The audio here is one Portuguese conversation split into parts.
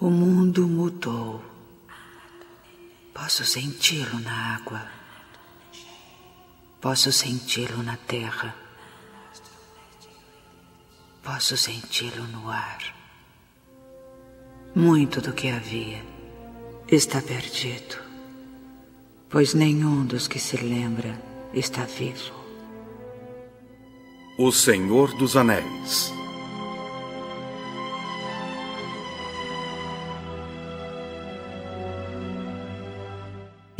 O mundo mudou. Posso senti-lo na água. Posso senti-lo na terra. Posso senti-lo no ar. Muito do que havia está perdido, pois nenhum dos que se lembra está vivo. O Senhor dos Anéis.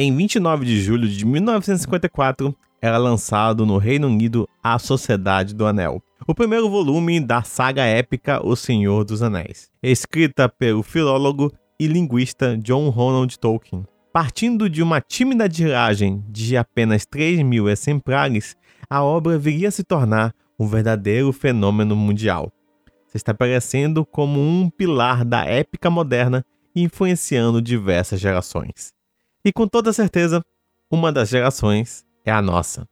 Em 29 de julho de 1954, era lançado no Reino Unido A Sociedade do Anel, o primeiro volume da saga épica O Senhor dos Anéis, escrita pelo filólogo e linguista John Ronald Tolkien. Partindo de uma tímida tiragem de apenas 3 mil exemplares, a obra viria a se tornar um verdadeiro fenômeno mundial, se estabelecendo como um pilar da épica moderna influenciando diversas gerações. E com toda certeza, uma das gerações é a nossa.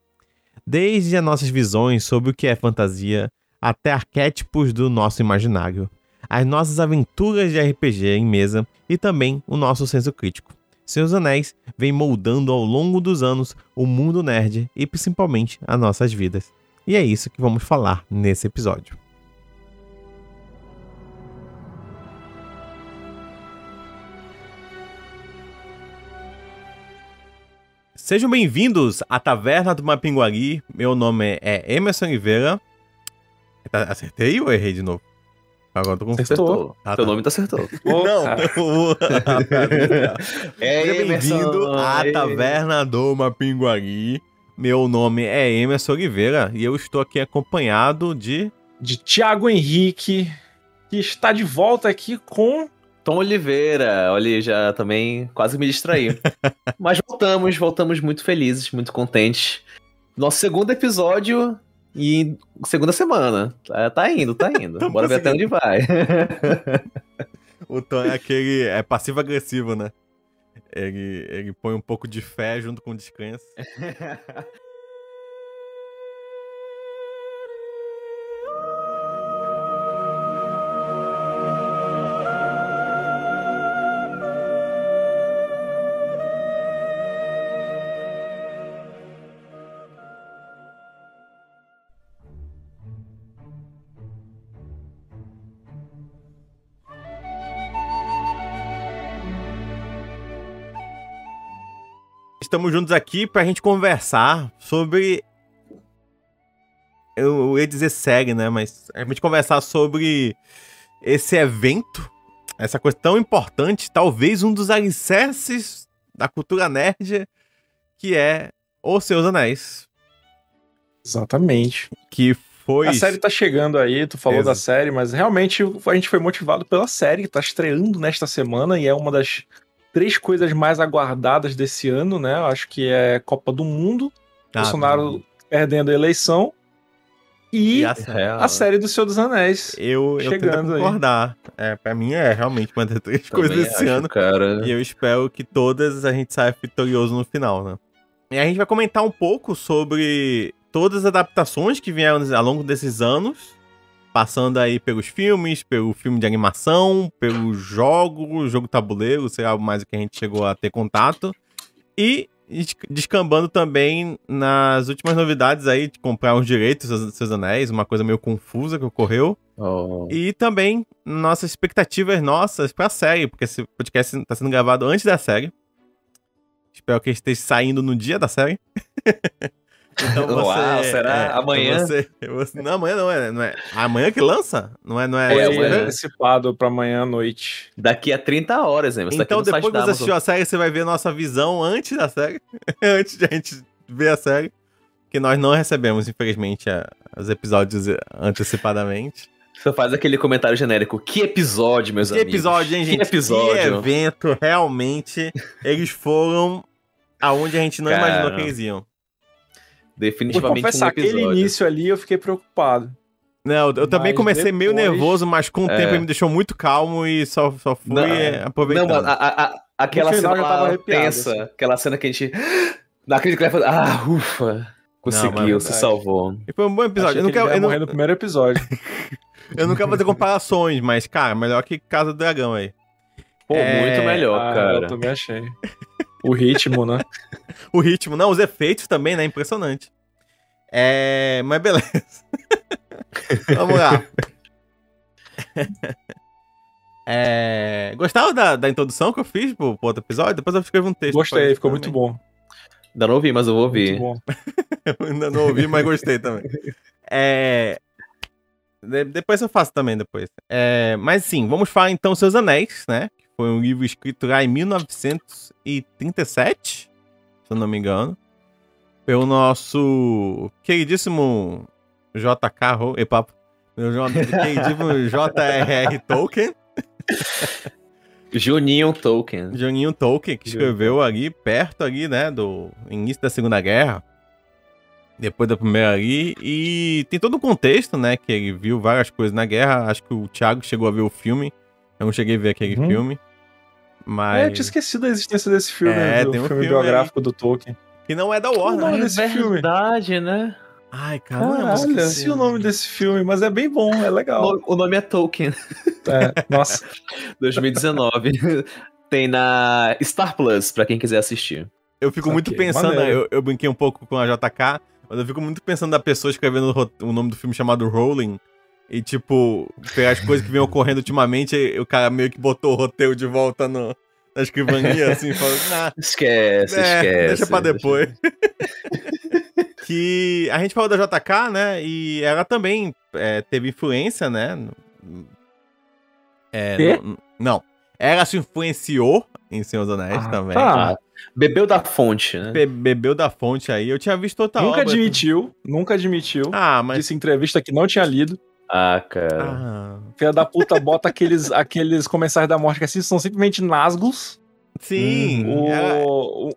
Desde as nossas visões sobre o que é fantasia até arquétipos do nosso imaginário, as nossas aventuras de RPG em mesa e também o nosso senso crítico. Seus Anéis vem moldando ao longo dos anos o mundo nerd e principalmente as nossas vidas. E é isso que vamos falar nesse episódio. Sejam bem-vindos à Taverna do Mapinguari. Meu nome é Emerson Oliveira. Tá, acertei ou errei de novo? Agora tô com Acertou. Ah, Teu tá. nome tá acertou. Não. é Seja bem-vindo à Taverna do Mapinguari. Meu nome é Emerson Oliveira e eu estou aqui acompanhado de... De Thiago Henrique, que está de volta aqui com Tom Oliveira, olha, já também quase me distraí. Mas voltamos, voltamos muito felizes, muito contentes. Nosso segundo episódio e segunda semana. Tá, tá indo, tá indo. Bora ver até onde vai. o Tom é aquele. É passivo-agressivo, né? Ele, ele põe um pouco de fé junto com descanso. Estamos juntos aqui para a gente conversar sobre. Eu ia dizer série, né? Mas a gente conversar sobre esse evento, essa coisa tão importante, talvez um dos alicerces da cultura nerd, que é Os Seus Anéis. Exatamente. Que foi. A série tá chegando aí, tu falou da série, mas realmente a gente foi motivado pela série que tá estreando nesta semana e é uma das três coisas mais aguardadas desse ano, né? Eu acho que é Copa do Mundo, ah, Bolsonaro perdendo a eleição e, e a, série, a, série do Senhor dos Anéis. Eu, chegando eu concordar. Aí. É, pra mim é realmente uma das três Também coisas desse ano. Cara. E eu espero que todas a gente saia vitorioso no final, né? E a gente vai comentar um pouco sobre todas as adaptações que vieram ao longo desses anos passando aí pelos filmes, pelo filme de animação, pelo jogo, jogo tabuleiro, sei lá mais o que a gente chegou a ter contato. E descambando também nas últimas novidades aí de comprar os direitos dos seus anéis, uma coisa meio confusa que ocorreu. Oh. E também nossas expectativas nossas pra série, porque esse podcast está sendo gravado antes da série. Espero que esteja saindo no dia da série. Então você, Uau, será é, amanhã? Você, você, não, amanhã não é, não é. Amanhã que lança? Não é, não é. É, é antecipado para amanhã à noite. Daqui a 30 horas, hein? Você tá então tá depois que você assistiu a série, você vai ver a nossa visão antes da série, antes de a gente ver a série, que nós não recebemos, infelizmente, a, os episódios antecipadamente. Você faz aquele comentário genérico. Que episódio, meus que amigos. Que episódio, hein, gente? Que episódio. Que evento, realmente. eles foram aonde a gente não Cara... imaginou que eles iam. Definitivamente Vou confessar, um aquele início ali eu fiquei preocupado. Não, eu também comecei depois... meio nervoso, mas com o é. tempo ele me deixou muito calmo e só, só fui não, é. aproveitando. Não, a, a, a, aquela cena tava tensa, assim. aquela cena que a gente... Naquele que vai fazer... Ah, ufa! Conseguiu, não, se salvou. E foi um bom episódio. eu não quero, eu não... no primeiro episódio. eu não quero fazer comparações, mas, cara, melhor que Casa do Dragão aí. Pô, É, muito melhor, Ah, cara. eu também achei. O ritmo, né? O ritmo, não, os efeitos também, né? Impressionante. É. Mas beleza. Vamos lá. É... Gostava da, da introdução que eu fiz pro, pro outro episódio? Depois eu escrevo um texto. Gostei, ficou muito também. bom. Ainda não ouvi, mas eu vou ouvir. Muito ainda não ouvi, mas gostei também. É... de- depois eu faço também, depois. É... Mas sim, vamos falar então Seus Anéis, né? Foi um livro escrito lá em 1937, se eu não me engano. Pelo nosso queridíssimo JK... E papo. Meu queridíssimo J.R.R. Tolkien. Juninho Tolkien. Joninho Tolkien, que escreveu ali, perto ali, né, do início da Segunda Guerra, depois da Primeira ali, e tem todo um contexto, né, que ele viu várias coisas na guerra, acho que o Thiago chegou a ver o filme, eu não cheguei a ver aquele Uhum. filme, mas... É, eu tinha esquecido da existência desse filme, É, do tem um filme, filme biográfico do Tolkien. Que não é da Warner, nome né? desse filme? verdade, né? Ai, caramba, Caralho, esqueci. esqueci o nome desse filme, mas é bem bom, é legal. O nome é Tolkien, É, nossa, 2019. Tem na Star Plus, pra quem quiser assistir. Eu fico muito Saquei, pensando, né, maneiro. eu, eu brinquei um pouco com a JK, mas eu fico muito pensando da pessoa escrevendo o nome do filme chamado Rolling. E, tipo, pegar as coisas que vem ocorrendo ultimamente, e o cara meio que botou o roteiro de volta no, na escrivaninha, assim, falando, Esquece, é, esquece. deixa pra depois. que a gente falou da JK, né, e ela também é, teve influência, né. É, no- não, ela se influenciou em Senhor dos Anéis Ah, também. tá. Bebeu da fonte, né? Be- bebeu da fonte aí. Eu tinha visto outra nunca obra. admitiu, nunca admitiu. Ah, mas. Disse entrevista que não tinha lido. Ah, cara. Ah, Filha da puta bota aqueles, aqueles comensários da morte que assim são simplesmente nasgos. sim. O, ela- o-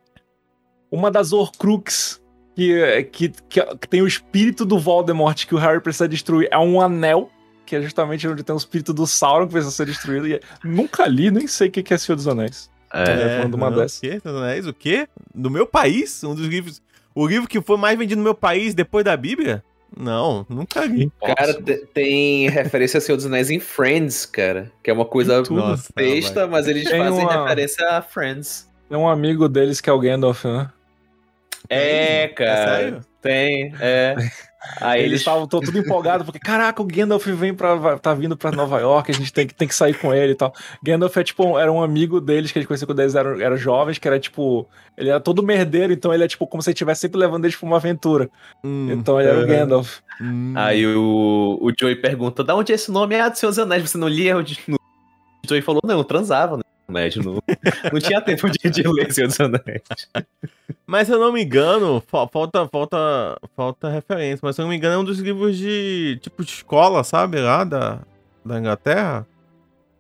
uma das Horcrux que, que, que, que tem o espírito do Voldemort que o Harry precisa destruir é um anel, que é justamente onde tem o espírito do Sauron que precisa ser destruído. E é- nunca li, nem sei o que é Senhor dos Anéis. É. É, falando uma não, dessas. O quê? Senhor dos Anéis? O quê? No meu país? Um dos livros. O livro que foi mais vendido no meu país depois da Bíblia? Não, nunca li. Cara, te- tem referência a Senhor dos Anéis em Friends, cara. Que é uma coisa. Nossa, besta, mas eles Tem fazem uma- referência a Friends. É um amigo deles que é o Gandalf, né? É, É cara. sério? Tem, é. Aí Eles eles estavam tô tudo empolgados, porque, caraca, o Gandalf vem pra, tá vindo pra Nova York, a gente tem que, tem que sair com ele e tal. Gandalf é tipo, era um amigo deles, que eles conheciam quando eles eram, eram jovens, que era tipo, ele era todo merdeiro, então ele é tipo como se ele estivesse sempre levando eles pra uma aventura. Hum, Então ele era o Gandalf. hum. Aí o, o Joey pergunta: da onde é esse nome? Ah, do Senhor dos Anéis, você não lia? O Joey falou: não, eu transava, né? Médio, não, não tinha tempo de, de ler Senhor dos Anéis. Mas se eu não me engano, fa- falta, falta, falta referência. Mas se eu não me engano, é um dos livros de tipo de escola, sabe? Lá da, da Inglaterra.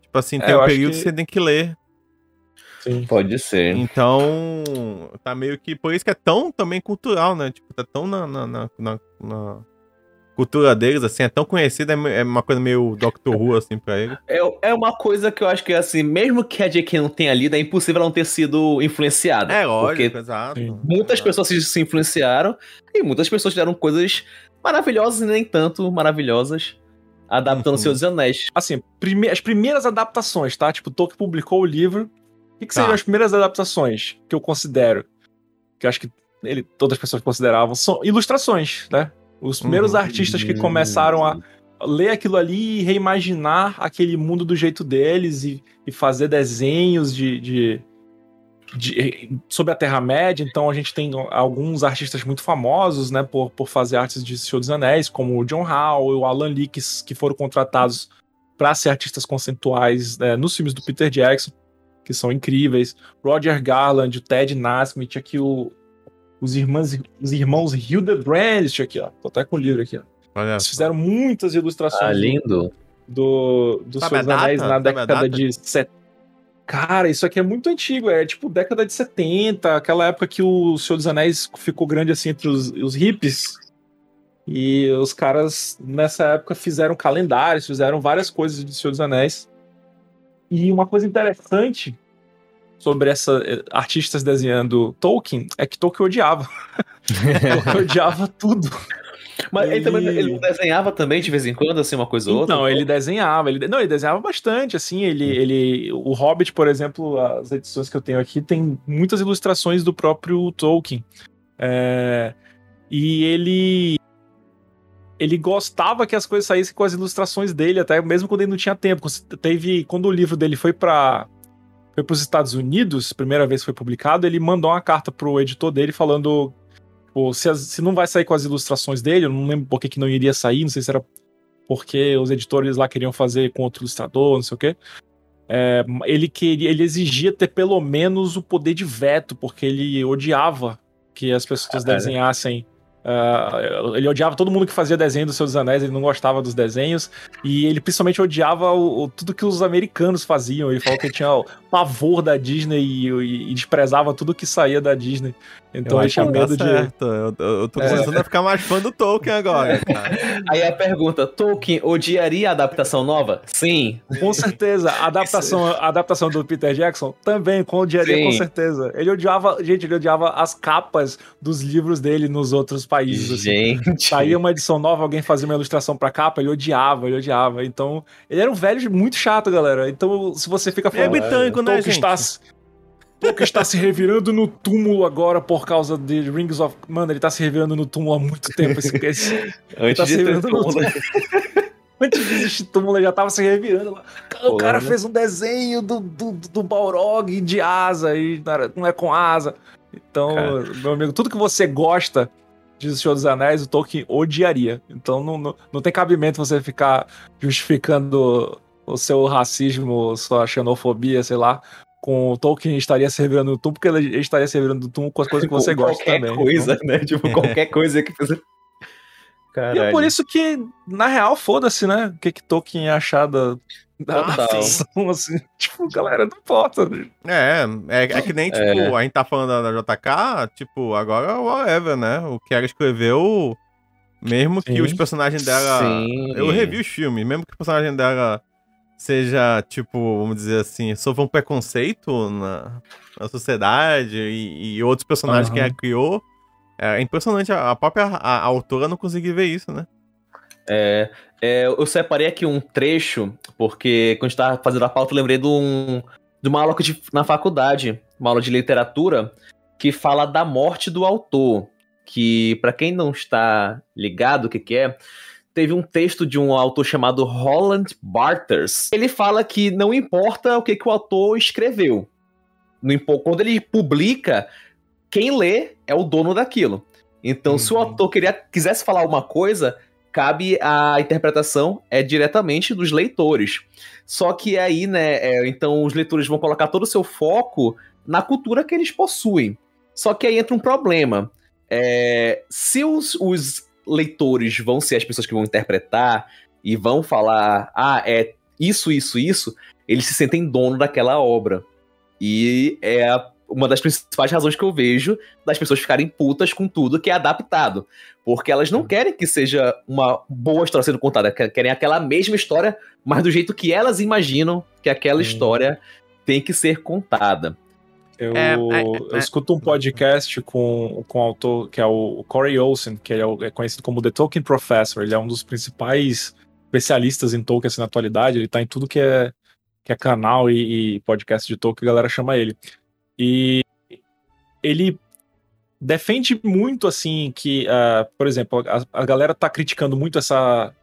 Tipo assim, É, tem eu um período que- que você tem que ler. Sim. Pode ser. Então, tá meio que. Por isso que é tão também cultural, né? Tipo, tá tão na, na, na, na- na cultura deles, assim, é tão conhecida, é é uma coisa meio Doctor Who, assim, pra ele. É, é uma coisa que eu acho que, assim, mesmo que a J.K. não tenha lido, é impossível ela não ter sido influenciada. É, lógico, exato. muitas Exato. pessoas se, se influenciaram e muitas pessoas fizeram coisas maravilhosas e nem tanto maravilhosas, adaptando Uhum. Dos Anéis. Assim, prime- as primeiras adaptações, tá? Tipo, Tolkien publicou o livro. O que, que Tá. seriam as primeiras adaptações que eu considero? Que eu acho que ele, todas as pessoas consideravam, são ilustrações, né? Os primeiros Uhum. artistas que começaram a ler aquilo ali e reimaginar aquele mundo do jeito deles e, e fazer desenhos de, de, de- sobre a Terra-média. Então a gente tem alguns artistas muito famosos, né, por, por fazer artes de Senhor dos Anéis, como o John Howe, o Alan Lee, que, que foram contratados para ser artistas conceituais né, nos filmes do Peter Jackson, que são incríveis. Roger Garland, o Ted Nasmith, aqui o, os, irmãos, os irmãos Hildebrand, aqui, ó. Tô até com o livro aqui, ó. Olha Eles só. fizeram muitas ilustrações Ah, do- lindo. do, do Sabe Senhor dos a Anéis na Sabe década de. Set... Cara, isso aqui é muito antigo, é tipo década de 70, aquela época que o Senhor dos Anéis ficou grande assim entre os, os hippies. E os caras nessa época fizeram calendários, fizeram várias coisas de Senhor dos Anéis. E uma coisa interessante sobre essa eh, artistas desenhando Tolkien é que Tolkien odiava. Tolkien odiava tudo. Mas ele, ele também ele desenhava também de vez em quando, assim, uma coisa ou outra? Não, ele desenhava. Ele, não, ele desenhava bastante, assim. Ele, hum. ele, o Hobbit, por exemplo, as edições que eu tenho aqui, tem muitas ilustrações do próprio Tolkien. É, e ele ele gostava que as coisas saíssem com as ilustrações dele, até mesmo quando ele não tinha tempo. Teve quando o livro dele foi para foi para os Estados Unidos, primeira vez que foi publicado, ele mandou uma carta pro editor dele falando pô, se, as, se não vai sair com as ilustrações dele, eu não lembro por que, que não iria sair, não sei se era porque os editores lá queriam fazer com outro ilustrador, não sei o quê. É, ele queria, ele exigia ter pelo menos o poder de veto, porque ele odiava que as pessoas ah, desenhassem Uh, ele odiava todo mundo que fazia desenho dos seus anéis, ele não gostava dos desenhos, e ele principalmente odiava o, o, tudo que os americanos faziam. Ele falou que tinha o pavor da Disney e, e, e desprezava tudo que saía da Disney. Então eu ele tinha medo de. Eu, eu tô começando é. a ficar mais fã do Tolkien agora. Aí a pergunta: Tolkien odiaria a adaptação nova? Sim. Com certeza. A adaptação, a adaptação do Peter Jackson também odiaria, Sim. com certeza. Ele odiava, gente, ele odiava as capas dos livros dele nos outros países. Assim. Gente. Saía uma edição nova, alguém fazia uma ilustração pra capa, ele odiava, ele odiava. Então, ele era um velho muito chato, galera. Então, se você fica falando. É britânico, né, gente? Está Tolkien está se revirando no túmulo agora por causa de Rings of. Mano, ele tá se revirando no túmulo há muito tempo. Esse, esse... Antes tá de se revirando no túmulo. Antes de existir túmulo, ele já tava se revirando lá. O cara fez um desenho do, do, do Balrog de asa e não é com asa. Então, cara. meu amigo, tudo que você gosta de Senhor dos Anéis, o Tolkien odiaria. Então não, não, não tem cabimento você ficar justificando o seu racismo, sua xenofobia, sei lá, com o Tolkien estaria se revirando no túmulo, porque ele estaria se revirando no túmulo com as coisas que você gosta também. Qualquer coisa, então. né? Tipo, qualquer coisa que você... Caralho. E é por isso que, na real, foda-se, né? O que, que Tolkien ia achar da, da, da ficção, assim. Tipo, galera, não importa. Né? É, é, é que nem, tipo, é. a gente tá falando da, da JK, tipo, agora whatever, né? O que ela escreveu, mesmo Sim. que os personagens dela... Sim. Eu revi os filmes, mesmo que o personagem dela seja, tipo, vamos dizer assim, sofra um preconceito na, na sociedade e, e outros personagens uhum. que ela criou. É impressionante, a, própria a, a autora não conseguiu ver isso, né? É, é, eu separei aqui um trecho, porque quando estava fazendo a pauta, eu lembrei de, um, de uma aula que eu tive na faculdade, uma aula de literatura, que fala da morte do autor. Que, para quem não está ligado o que, que é, teve um texto de um autor chamado Holland Barters. Ele fala que não importa o que, que o autor escreveu. Quando ele publica, quem lê é o dono daquilo. Então, uhum. se o uhum. autor queria, quisesse falar alguma coisa, cabe a interpretação é diretamente dos leitores. Só que aí, né, é, então os leitores vão colocar todo o seu foco na cultura que eles possuem. Só que aí entra um problema. É, se os, os leitores vão ser as pessoas que vão interpretar e vão falar, ah, é isso, isso, isso, eles se sentem dono daquela obra. E é uma das principais razões que eu vejo das pessoas ficarem putas com tudo que é adaptado. Porque elas não querem que seja uma boa história sendo contada, querem aquela mesma história, mas do jeito que elas imaginam que aquela história tem que ser contada. Eu, é, é, eu é. escuto um podcast com, com o autor, que é o Corey Olsen, que é, é, conhecido como The Tolkien Professor. Ele é um dos principais especialistas em Tolkien assim, na atualidade. Ele tá em tudo que é, que é canal e, e podcast de Tolkien, a galera chama ele. E ele defende muito, assim, que, uh, por exemplo, a, a galera tá criticando muito essa,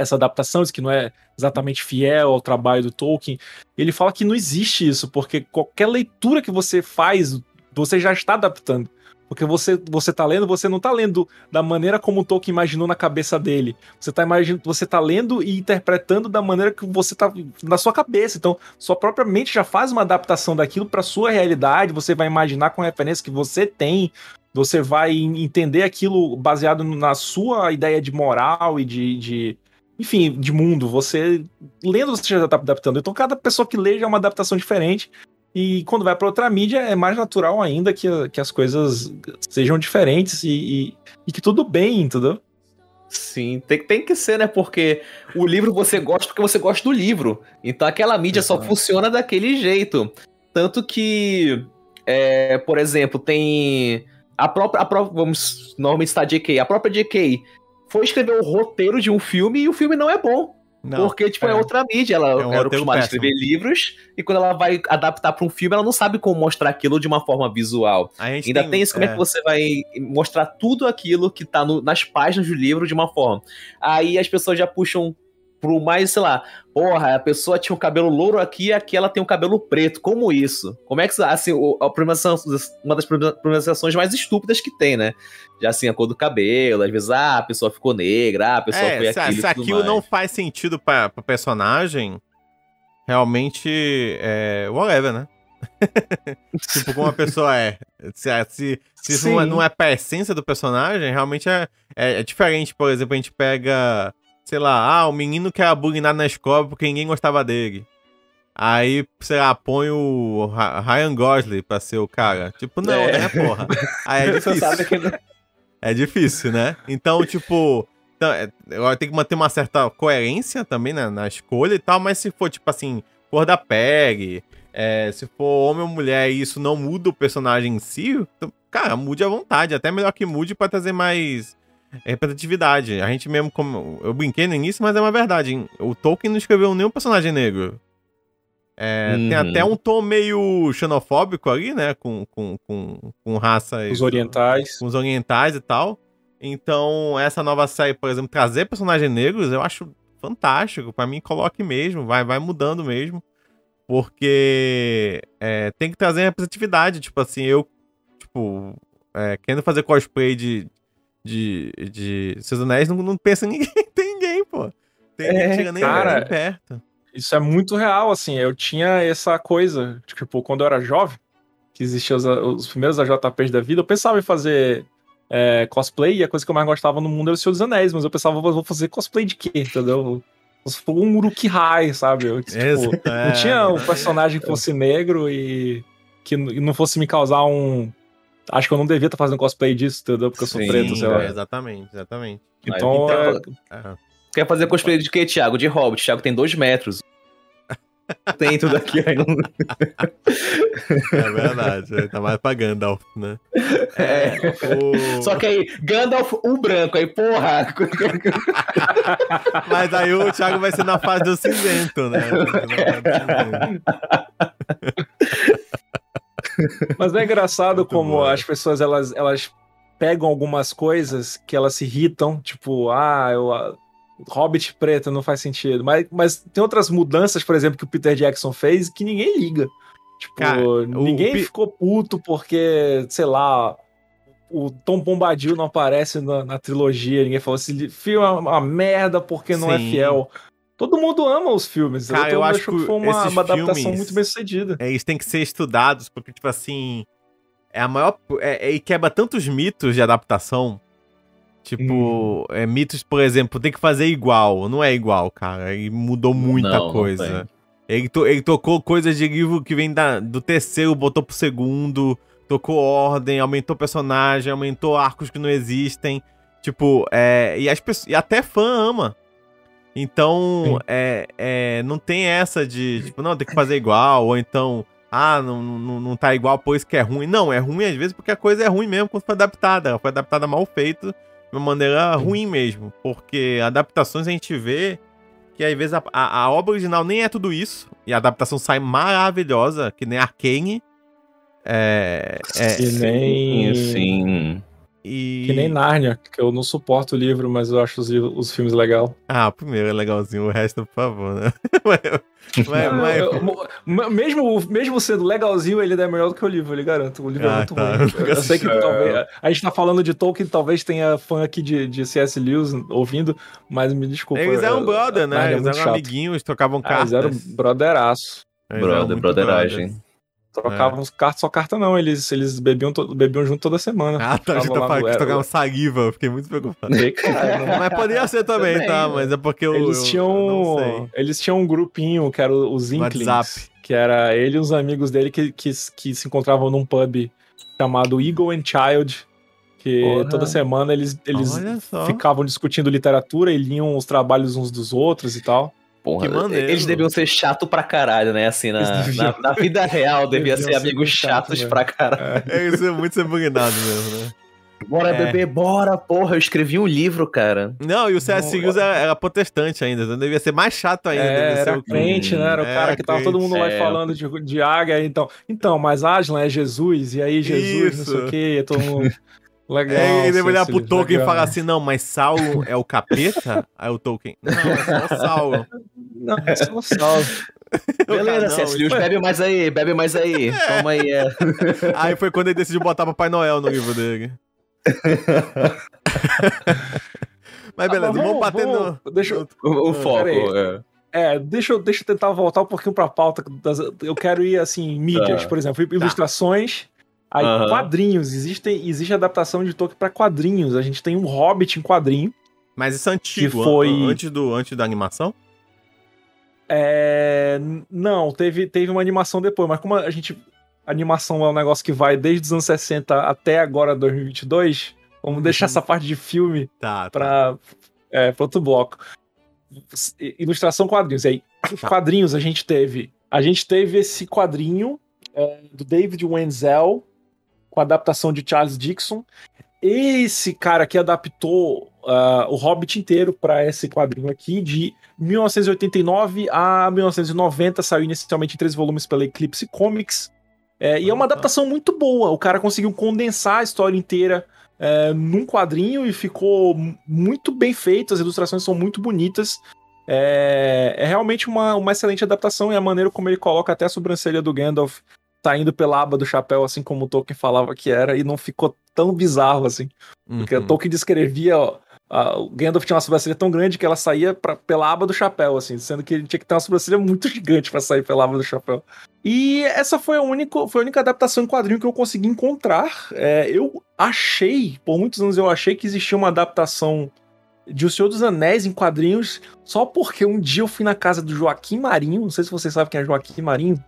essa adaptação, diz que não é exatamente fiel ao trabalho do Tolkien. Ele fala que não existe isso, porque qualquer leitura que você faz, você já está adaptando. Porque você, você tá lendo, você não tá lendo da maneira como o Tolkien imaginou na cabeça dele. Você tá imaginando, você tá lendo e interpretando da maneira que você tá na sua cabeça. Então, sua própria mente já faz uma adaptação daquilo para sua realidade, você vai imaginar com a referência que você tem, você vai entender aquilo baseado na sua ideia de moral e de, de enfim, de mundo. Você lendo, você já está adaptando. Então, cada pessoa que lê já é uma adaptação diferente. E quando vai para outra mídia, é mais natural ainda que, que as coisas sejam diferentes e, e, e que tudo bem, entendeu? Sim, tem, tem que ser, né? Porque o livro você gosta porque você gosta do livro. Então aquela mídia só funciona daquele jeito. Tanto que, é, por exemplo, tem a própria, a própria vamos normalmente citar a JK, a própria JK foi escrever o roteiro de um filme e o filme não é bom. Não, porque, tipo, é. é. outra mídia. Ela É um era acostumada a escrever livros, e quando ela vai adaptar pra um filme, ela não sabe como mostrar aquilo de uma forma visual. Ainda tem, isso, como é. é. que você vai mostrar tudo aquilo que tá no- nas páginas do livro de uma forma. Aí as pessoas já puxam pro mais, sei lá, porra, a pessoa tinha um cabelo louro aqui e aqui ela tem um cabelo preto. Como isso? Como é que, assim, o- a premiação, uma das premiações mais estúpidas que tem, né? Já assim, a cor do cabelo, às vezes, ah, a pessoa ficou negra, ah, a pessoa foi É, se, aquilo. se aquilo mais. não faz sentido pra, pra personagem, realmente é whatever, né? tipo, como a pessoa é. Se, se, se isso não é, não é pra essência do personagem, realmente é, é, é diferente. Por exemplo, a gente pega, sei lá, ah, o menino que era bullyingado na escola porque ninguém gostava dele. Aí, sei lá, põe o Ryan Gosling pra ser o cara. Tipo, não, É. né, porra? Aí é difícil. sabe que É difícil, né? Então, tipo, então, é, agora tem que manter uma certa coerência também né, na escolha e tal, mas se for, tipo assim, cor da pele, é, se for homem ou mulher e isso não muda o personagem em si, então, cara, mude à vontade. Até melhor que mude pra trazer mais representatividade. A gente mesmo, como eu brinquei no início, mas é uma verdade. hein? O Tolkien não escreveu nenhum personagem negro. É, Tem Uhum. até um tom meio xenofóbico ali, né? Com, com, com, com raças Os orientais. com os orientais e tal. Então, essa nova série, por exemplo, trazer personagens negros, eu acho fantástico. Pra mim, coloque mesmo, vai, vai mudando mesmo. Porque é, tem que trazer representatividade. Tipo assim, eu, tipo, é, querendo fazer cosplay de, de, de Seus Anéis, não, não pensa em ninguém. Tem ninguém, pô. Tem É, ninguém chega nem, cara. nem perto. Isso é muito real, assim. Eu tinha essa coisa, tipo, quando eu era jovem, que existiam os, os primeiros AJPs da vida, eu pensava em fazer é, cosplay e a coisa que eu mais gostava no mundo era o Senhor dos Anéis, mas eu pensava, vou fazer cosplay de quê, entendeu? Se for um Uruk-hai, sabe? Eu, tipo, não é. tinha um personagem que fosse negro e que não fosse me causar um. Acho que eu não devia estar fazendo cosplay disso, entendeu? Porque eu sou Sim, preto, sei é, lá. exatamente, exatamente. Então, Então, é, É. Quer fazer cosplay de quê, Thiago? De Hobbit. Thiago tem dois metros. Tem tudo aqui aí. não- É verdade, é, tá mais pra Gandalf, né? É. o- Só que aí, Gandalf, o branco. Aí, porra. Mas aí o Thiago vai ser na fase do cinzento, né? Mas é engraçado Muito como bom. as pessoas elas, elas pegam algumas coisas que elas se irritam, tipo, ah, eu, ah, Hobbit preto não faz sentido. Mas, mas tem outras mudanças, por exemplo, que o Peter Jackson fez que ninguém liga. Tipo, Cara, o ninguém Pi- ficou puto porque, sei lá, o Tom Bombadil não aparece na, na trilogia. Ninguém falou assim, filme é uma merda porque não é Sim. fiel. Todo mundo ama os filmes. Cara, eu mundo acho que foi uma, uma adaptação filmes- muito bem sucedida. É, eles têm que ser estudados, porque, tipo assim, é a maior. É, é, e quebra tantos mitos de adaptação. Tipo, é, mitos, por exemplo, tem que fazer igual. Não é igual, cara. E mudou muita Não, não coisa. Ele, to- ele tocou coisas de livro que vem da, do terceiro, botou pro segundo, tocou ordem, aumentou personagem, aumentou arcos que não existem. Tipo, é, e, as e até fã ama. Então, é, é, não tem essa de, tipo, não, tem que fazer igual, ou então, ah, não, não, não tá igual, por isso que é ruim. Não, é ruim às vezes porque a coisa é ruim mesmo quando foi adaptada. Ela foi adaptada mal feita, de uma maneira ruim mesmo. Porque adaptações a gente vê que às vezes a, a, a obra original nem é tudo isso, e a adaptação sai maravilhosa, que nem Arcane. É, é, Que nem. Sim. E... Que nem Nárnia, que eu não suporto o livro, mas eu acho os, livros- os filmes legal. Ah, o primeiro é legalzinho, o resto, por favor, né? mas, mas- mas- Eu- eu- mesmo, mesmo sendo legalzinho, ele é melhor do que o livro, eu lhe garanto. O livro Ah, é muito tá. ruim. Eu, eu sei que É. talvez. A gente tá falando de Tolkien, talvez tenha fã aqui de, de C.S. Lewis ouvindo, mas me desculpa. Eles eram eu- brother, né? É Eles eram chato. amiguinhos, trocavam Ah, eles cartas. eram brotheraço. Eles Brother, brotheragem. brothers. Trocavam cartas, só carta não. Eles, eles bebiam, to- bebiam junto toda semana. Ah, tá. A gente tá falando que trocavam saliva, fiquei muito preocupado. Sei, caralho, não- Mas poderia ser também, Também, tá? né? Mas é porque eu. Eles tinham, eu não sei. eles tinham um grupinho que era os Inklings, WhatsApp. que era ele e os amigos dele que, que, que se encontravam num pub chamado Eagle and Child, que Porra. toda semana eles, eles ficavam discutindo literatura e liam os trabalhos uns dos outros e tal. Porra, que maneiro. Eles deviam ser chato pra caralho, né? Assim, na, na, na vida real, devia ser amigos chatos chato, pra caralho. É, isso é muito subordinado mesmo, né? Bora, é. bebê, bora, porra. Eu escrevi um livro, cara. Não, e o C.S. Lewis era, era, protestante ainda, então devia ser mais chato ainda. É, era o crente, né? Era o cara que tava todo mundo lá é. falando de, de águia. Então, então, mas Aslan é Jesus, e aí Jesus, Isso. não sei o quê, todo mundo... Legal. É, ele deve olhar pro Tolkien legal. e falar assim: não, mas Saulo é o capeta? Aí o Tolkien. Não, é só o Saulo. Não, é só o Saulo. Beleza, C.S. Lewis, bebe mais aí, bebe mais aí. É. Toma aí. É. Aí foi quando ele decidiu botar Papai Noel no livro dele. Mas beleza, ah, vamos, vamos bater vamos, no. Deixa eu... o, o foco. É. é, deixa, eu, deixa eu tentar voltar um pouquinho pra pauta. Das, eu quero ir assim, mídias, tá. por exemplo, tá. Aí, uhum. quadrinhos. Existe, existe adaptação de Tolkien para quadrinhos. A gente tem um Hobbit em quadrinho. Mas isso é antigo, que foi... antes, do, antes da animação? É... Não, teve, teve uma animação depois, mas como a gente. A animação é um negócio que vai desde os anos 60 até agora, 2022. Vamos uhum. deixar essa parte de filme tá, tá. para é, outro bloco. Ilustração quadrinhos. E aí, tá. quadrinhos a gente teve. A gente teve esse quadrinho é, do David Wenzel, com a adaptação de Charles Dixon. Esse cara que adaptou uh, o Hobbit inteiro para esse quadrinho aqui, de 1989 a 1990, saiu inicialmente em três volumes pela Eclipse Comics. É, e é uma adaptação muito boa. O cara conseguiu condensar a história inteira é, num quadrinho e ficou muito bem feito. As ilustrações são muito bonitas. É, é realmente uma, uma excelente adaptação e a maneira como ele coloca até a sobrancelha do Gandalf saindo pela aba do chapéu, assim como o Tolkien falava que era, e não ficou tão bizarro assim. Porque uhum. o Tolkien descrevia, ó, a, o Gandalf tinha uma sobrancelha tão grande que ela saía pra, pela aba do chapéu, assim, sendo que ele tinha que ter uma sobrancelha muito gigante para sair pela aba do chapéu. E essa foi a única, foi a única adaptação em quadrinho que eu consegui encontrar. É, eu achei, por muitos anos eu achei que existia uma adaptação de O Senhor dos Anéis em quadrinhos, só porque um dia eu fui na casa do Joaquim Marinho, não sei se vocês sabem quem é Joaquim Marinho,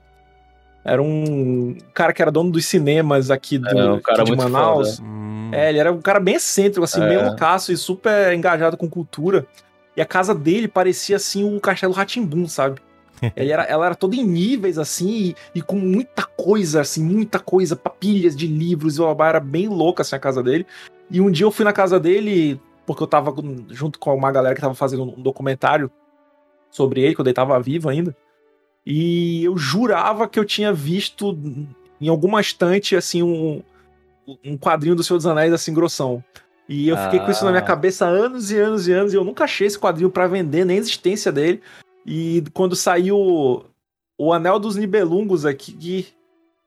era um cara que era dono dos cinemas aqui, do, é, um aqui de Manaus. Hum. É, ele era um cara bem excêntrico, assim, é. meio loucaço e super engajado com cultura. E a casa dele parecia, assim, o Castelo Ratimbum, sabe? Ele era, ela era toda em níveis, assim, e, e, com muita coisa, assim, muita coisa, papilhas de livros, e era bem louca, assim, a casa dele. E um dia eu fui na casa dele, porque eu tava junto com uma galera que tava fazendo um documentário sobre ele, quando ele tava vivo ainda. E eu jurava que eu tinha visto em alguma estante, assim, um, um quadrinho do Senhor dos Anéis, assim, grossão. E eu fiquei ah. com isso na minha ah. cabeça anos e anos e anos, e eu nunca achei esse quadrinho para vender, nem a existência dele. E quando saiu o Anel dos Nibelungos aqui,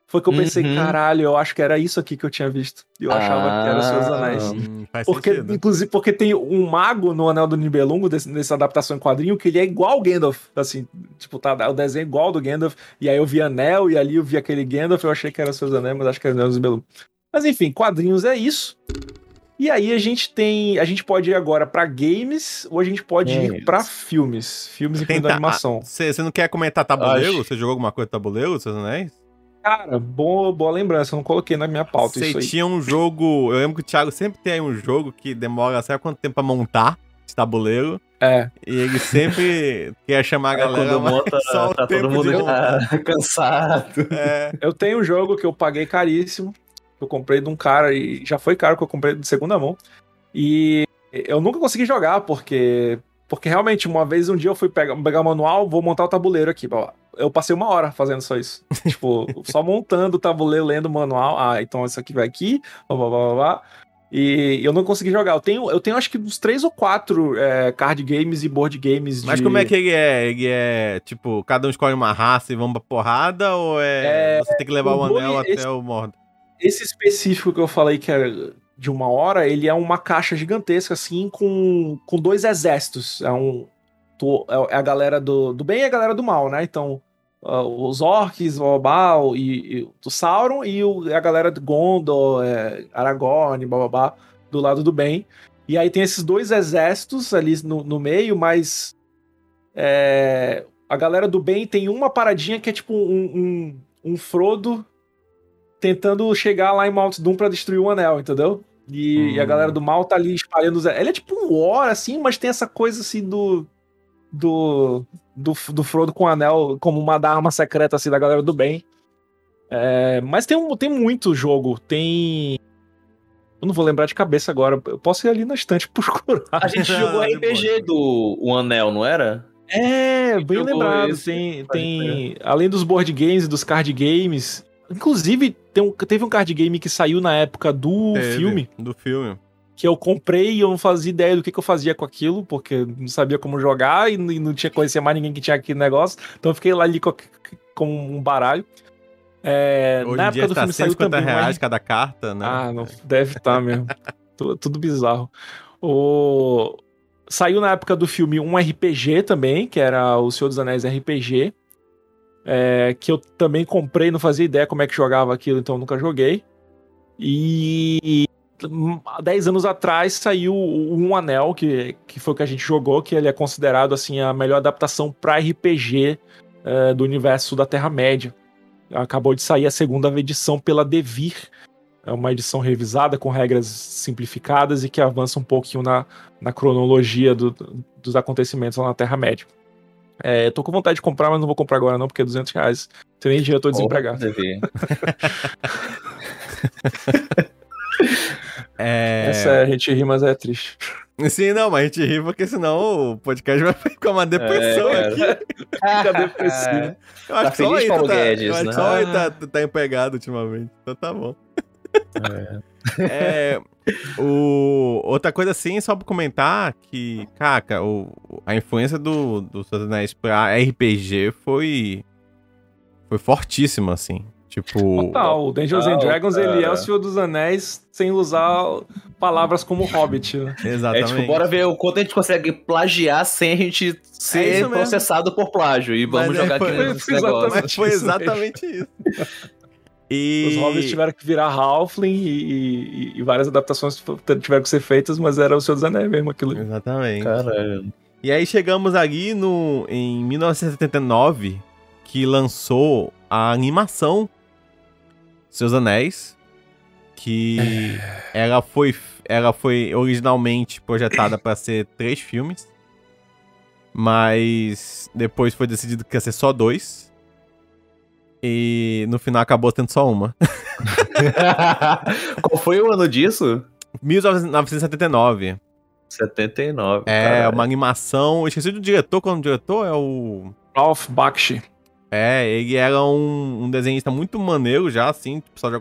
foi que eu pensei, uhum. caralho, eu acho que era isso aqui que eu tinha visto. Eu ah, achava que era os Seus Anéis. Hum, porque, sentido. inclusive, porque tem um mago no Anel do Nibelungo, desse, nessa adaptação em quadrinho, que ele é igual ao Gandalf. Assim, tipo, tá, o desenho é igual ao do Gandalf. E aí eu vi Anel, e ali eu vi aquele Gandalf, eu achei que era os Seus Anéis, mas acho que era o Anel do Nibelungo. Mas enfim, quadrinhos é isso. E aí a gente tem. A gente pode ir agora para games ou a gente pode é ir para filmes. Filmes e animação. Você não quer comentar tabuleiro? Você jogou alguma coisa de tabuleiro, seus anéis? Cara, boa, boa lembrança, eu não coloquei na minha pauta Você tinha um jogo, eu lembro que o Thiago sempre tem um jogo que demora, sabe quanto tempo pra montar esse tabuleiro? É. E ele sempre quer chamar a é, galera, quando monta, só tá todo mundo já cansado. É. Eu tenho um jogo que eu paguei caríssimo, que eu comprei de um cara, e já foi caro que eu comprei de segunda mão, e eu nunca consegui jogar, porque porque realmente, uma vez, um dia eu fui pegar, pegar o manual, vou montar o tabuleiro aqui, eu passei uma hora fazendo só isso. tipo, só montando o tabuleiro, lendo o manual. Ah, então isso aqui vai aqui, blá, blá, blá, blá. E eu não consegui jogar. Eu tenho, eu tenho acho que uns três ou quatro é, card games e board games. Mas de... como é que ele é? Ele é tipo, cada um escolhe uma raça e vamos pra porrada? Ou é, é você tem que levar o, o anel esse, até o mordo? Esse específico que eu falei que é de uma hora, ele é uma caixa gigantesca, assim, com, com dois exércitos. É um. É, é a galera do, do bem e a galera do mal, né? Então, uh, os orcs, o Obal e, e o Sauron e o, a galera de Gondor, é, Aragorn, bababá, do lado do bem. E aí tem esses dois exércitos ali no, no meio, mas é, a galera do bem tem uma paradinha que é tipo um, um, um Frodo tentando chegar lá em Mount Doom pra destruir o anel, entendeu? E, hum. e, a galera do mal tá ali espalhando os... Ele é tipo um War, assim, mas tem essa coisa assim do do, do, do Frodo com o anel como uma arma secreta assim da galera do bem. É, mas tem, um, tem muito jogo. Tem. Eu não vou lembrar de cabeça agora. Eu posso ir ali na estante procurar. A gente jogou RPG do O Anel, não era? É, bem lembrado. esse, tem, tem além dos board games e dos card games. Inclusive, um- teve um card game que saiu na época do Teve, filme, Do filme. que eu comprei e eu não fazia ideia do que, que eu fazia com aquilo, porque não sabia como jogar e, não tinha conhecia mais ninguém que tinha aquele negócio. Então eu fiquei lá ali com, com um baralho. É, Hoje na em dia época do tá filme saiu 150 também um reais cada carta, né? ah, não, deve estar mesmo. tudo, tudo bizarro. O... Saiu na época do filme um RPG também, que era o Senhor dos Anéis RPG. É, que eu também comprei, não fazia ideia como é que jogava aquilo, então nunca joguei. E há 10 anos atrás saiu Um Anel, que, que foi o que a gente jogou, que ele é considerado assim a melhor adaptação para RPG é, do universo da Terra-média. Acabou de sair a segunda edição pela Devir. É uma edição revisada com regras simplificadas e que avança um pouquinho na, na cronologia do- dos acontecimentos lá na Terra-média. É, tô com vontade de comprar, mas não vou comprar agora não, porque é 200 reais. Não tem nem dinheiro, eu tô desempregado. É... Essa é, a gente ri, mas é triste. Sim, não, mas a gente ri porque senão o podcast vai ficar uma depressão É, aqui. Fica depressivo. Eu acho Tá que só aí Paulo tá, Guedes, eu acho que né? só aí tá, tá empregado ultimamente. Então tá bom. É, o, outra coisa assim, só pra comentar que, caca, o, a influência do, do Senhor dos Anéis pra RPG foi, foi fortíssima, assim. Tipo, Total, o Dungeons and Dragons ele é cara. o Senhor dos Anéis sem usar palavras como Hobbit, né? É exatamente. tipo, bora ver o quanto a gente consegue plagiar sem a gente É ser mesmo. processado por plágio. E vamos Mas é, jogar foi- aqui nesse foi negócio. Mas foi mesmo. exatamente isso. E... Os Hobbits tiveram que virar Halfling e, e- e várias adaptações tiveram que ser feitas, mas era o Senhor dos Anéis mesmo aquilo. Exatamente. Caralho. E aí chegamos ali no, em 1979, que lançou a animação Seus Anéis, que ela foi, ela foi originalmente projetada para ser três filmes, mas depois foi decidido que ia ser só dois. E no final acabou tendo só uma. Qual foi o ano disso? 1979. 79. É caralho. uma animação. eu Esqueci do diretor, qual é o diretor? É o. Ralph Bakshi. É, ele era um, um desenhista muito maneiro já, assim. O pessoal já,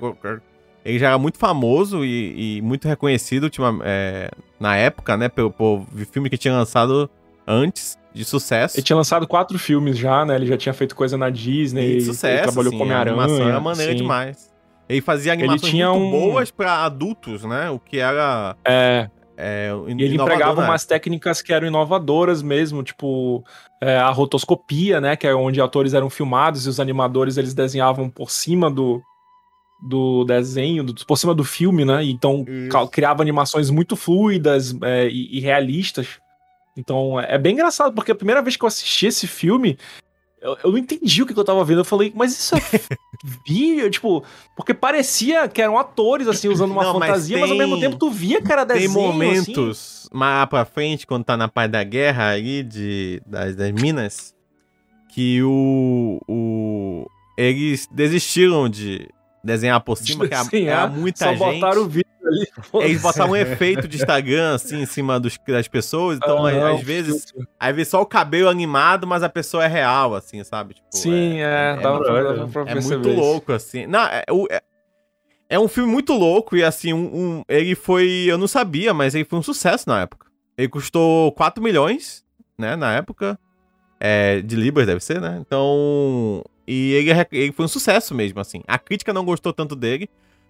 ele já era muito famoso e, e muito reconhecido ultima, é, na época, né? Pelo, por filme que tinha lançado antes de sucesso. Ele tinha lançado quatro filmes já, né? Ele já tinha feito coisa na Disney. E de ele sucesso, trabalhou assim, com Homem-Aranha. animação era maneira sim. demais. Ele fazia animações tinha muito um- boas pra adultos, né? O que era É, é, e ele empregava na umas técnicas que eram inovadoras mesmo, tipo é, a rotoscopia, né? Que é onde atores eram filmados e os animadores eles desenhavam por cima do, do desenho, do- por cima do filme, né? Então Isso. criava animações muito fluidas é, e, e realistas. Então é é bem engraçado, porque a primeira vez que eu assisti esse filme, eu, eu não entendi o que, que eu tava vendo. Eu falei, mas isso é vídeo? Tipo, porque parecia que eram atores, assim, usando uma Não, mas fantasia, mas, ao tem- mesmo tempo tu via que era Tem desenho, assim. momentos mais pra frente, quando tá na parte da guerra ali, de, das, das minas, que o, o. Eles desistiram de desenhar por cima, que era, Desenhar, era muita Só gente. botaram o vídeo ali. Eles botaram um efeito de Instagram, assim, em cima dos, das pessoas. Então, Ah, às vezes, aí vê só o cabelo animado, mas a pessoa é real, assim, sabe? Tipo, Sim, é, dava pra, muito- dava pra é muito isso. louco, assim. Não, é, é, é um filme muito louco e, assim, um, um- ele foi... Eu não sabia, mas ele foi um sucesso na época. Ele custou 4 milhões, né, na época. É, de libras, deve ser, né? Então... E ele, é- ele foi um sucesso mesmo, assim. A crítica não gostou tanto dele,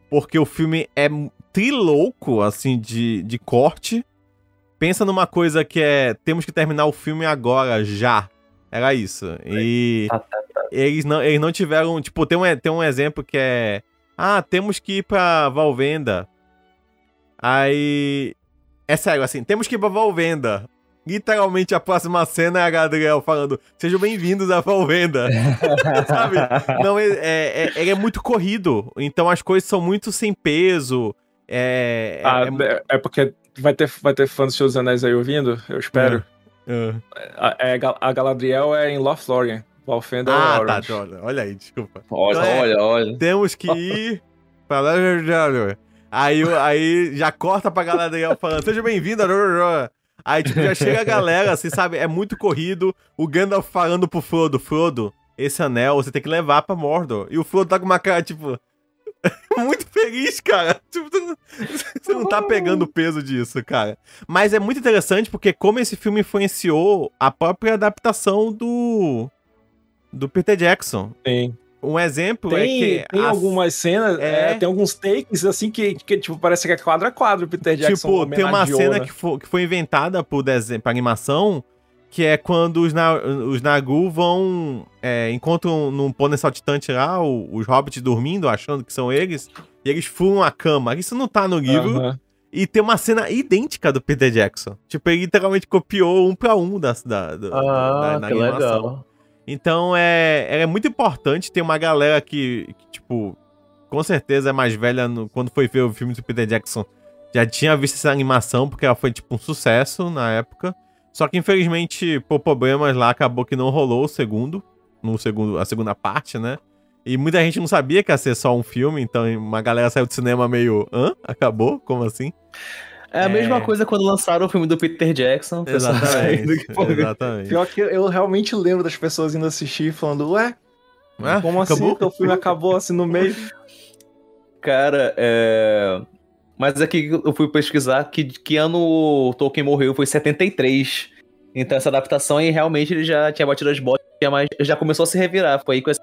porque o filme é trilouco, assim, de, de corte. Pensa numa coisa que é... Temos que terminar o filme agora, já. Era isso. E Tá, tá, eles não, eles não tiveram. Tipo, tem um, tem um exemplo que é. Ah, temos que ir pra Valvenda. Aí. É sério, assim, temos que ir pra Valvenda. Literalmente a próxima cena é a Gadriel falando: Sejam bem-vindos à Valvenda. Sabe? Não, é, é, é- ele é muito corrido. Então as coisas são muito sem peso. É. é- Ah, é- é, é porque vai ter, vai ter fã dos Anéis aí ouvindo? Eu espero. Ah. A, é, a Galadriel é em Lothlórien. Valfenda é Ah, tá, Orange. olha, olha aí, desculpa. Olha, Então é- olha, olha. Temos que ir lá. Aí, aí já corta pra Galadriel falando, seja bem-vindo. Aí, tipo, já chega a galera, assim, sabe? É muito corrido. O Gandalf falando pro Frodo, Frodo, esse anel você tem que levar pra Mordor. E o Frodo tá com uma cara, tipo... muito feliz, cara. Tipo, você não tá pegando o peso disso, cara. Mas é muito interessante porque como esse filme influenciou a própria adaptação do... Do Peter Jackson. Tem, Um exemplo tem, é que... tem a- algumas cenas, É. é, tem alguns takes assim que, que, tipo, parece que é quadro a quadro o Peter Jackson Tipo, tem uma cena né? que, foi, que foi inventada por desenho, pra animação, que é quando os, na, os Nagu vão. É, encontram num pônei saltitante lá, o- os hobbits dormindo, achando que são eles, e eles furam a cama. Isso não tá no livro. E tem uma cena idêntica do Peter Jackson. Tipo, ele literalmente copiou um pra um da, da, Ah, da- da que legal. Então é, é muito importante ter uma galera que, que, tipo, com certeza é mais velha no- quando foi ver o filme do Peter Jackson. Já tinha visto essa animação, porque ela foi tipo um sucesso na época. Só que infelizmente, por problemas lá, acabou que não rolou o segundo. No segundo, a segunda parte, né? E muita gente não sabia que ia ser só um filme, então uma galera saiu do cinema meio. Hã? Acabou? Como assim? É a mesma É. coisa quando lançaram o filme do Peter Jackson. tá Exatamente. pô, exatamente. Pior que eu realmente lembro das pessoas indo assistir e falando, ué, como assim acabou? que o filme acabou assim no meio? Cara, é. Mas aqui eu fui pesquisar que, que ano o Tolkien morreu foi 73. Então essa adaptação aí realmente ele já tinha batido as botas, tinha mais, já começou a se revirar. Foi aí com essa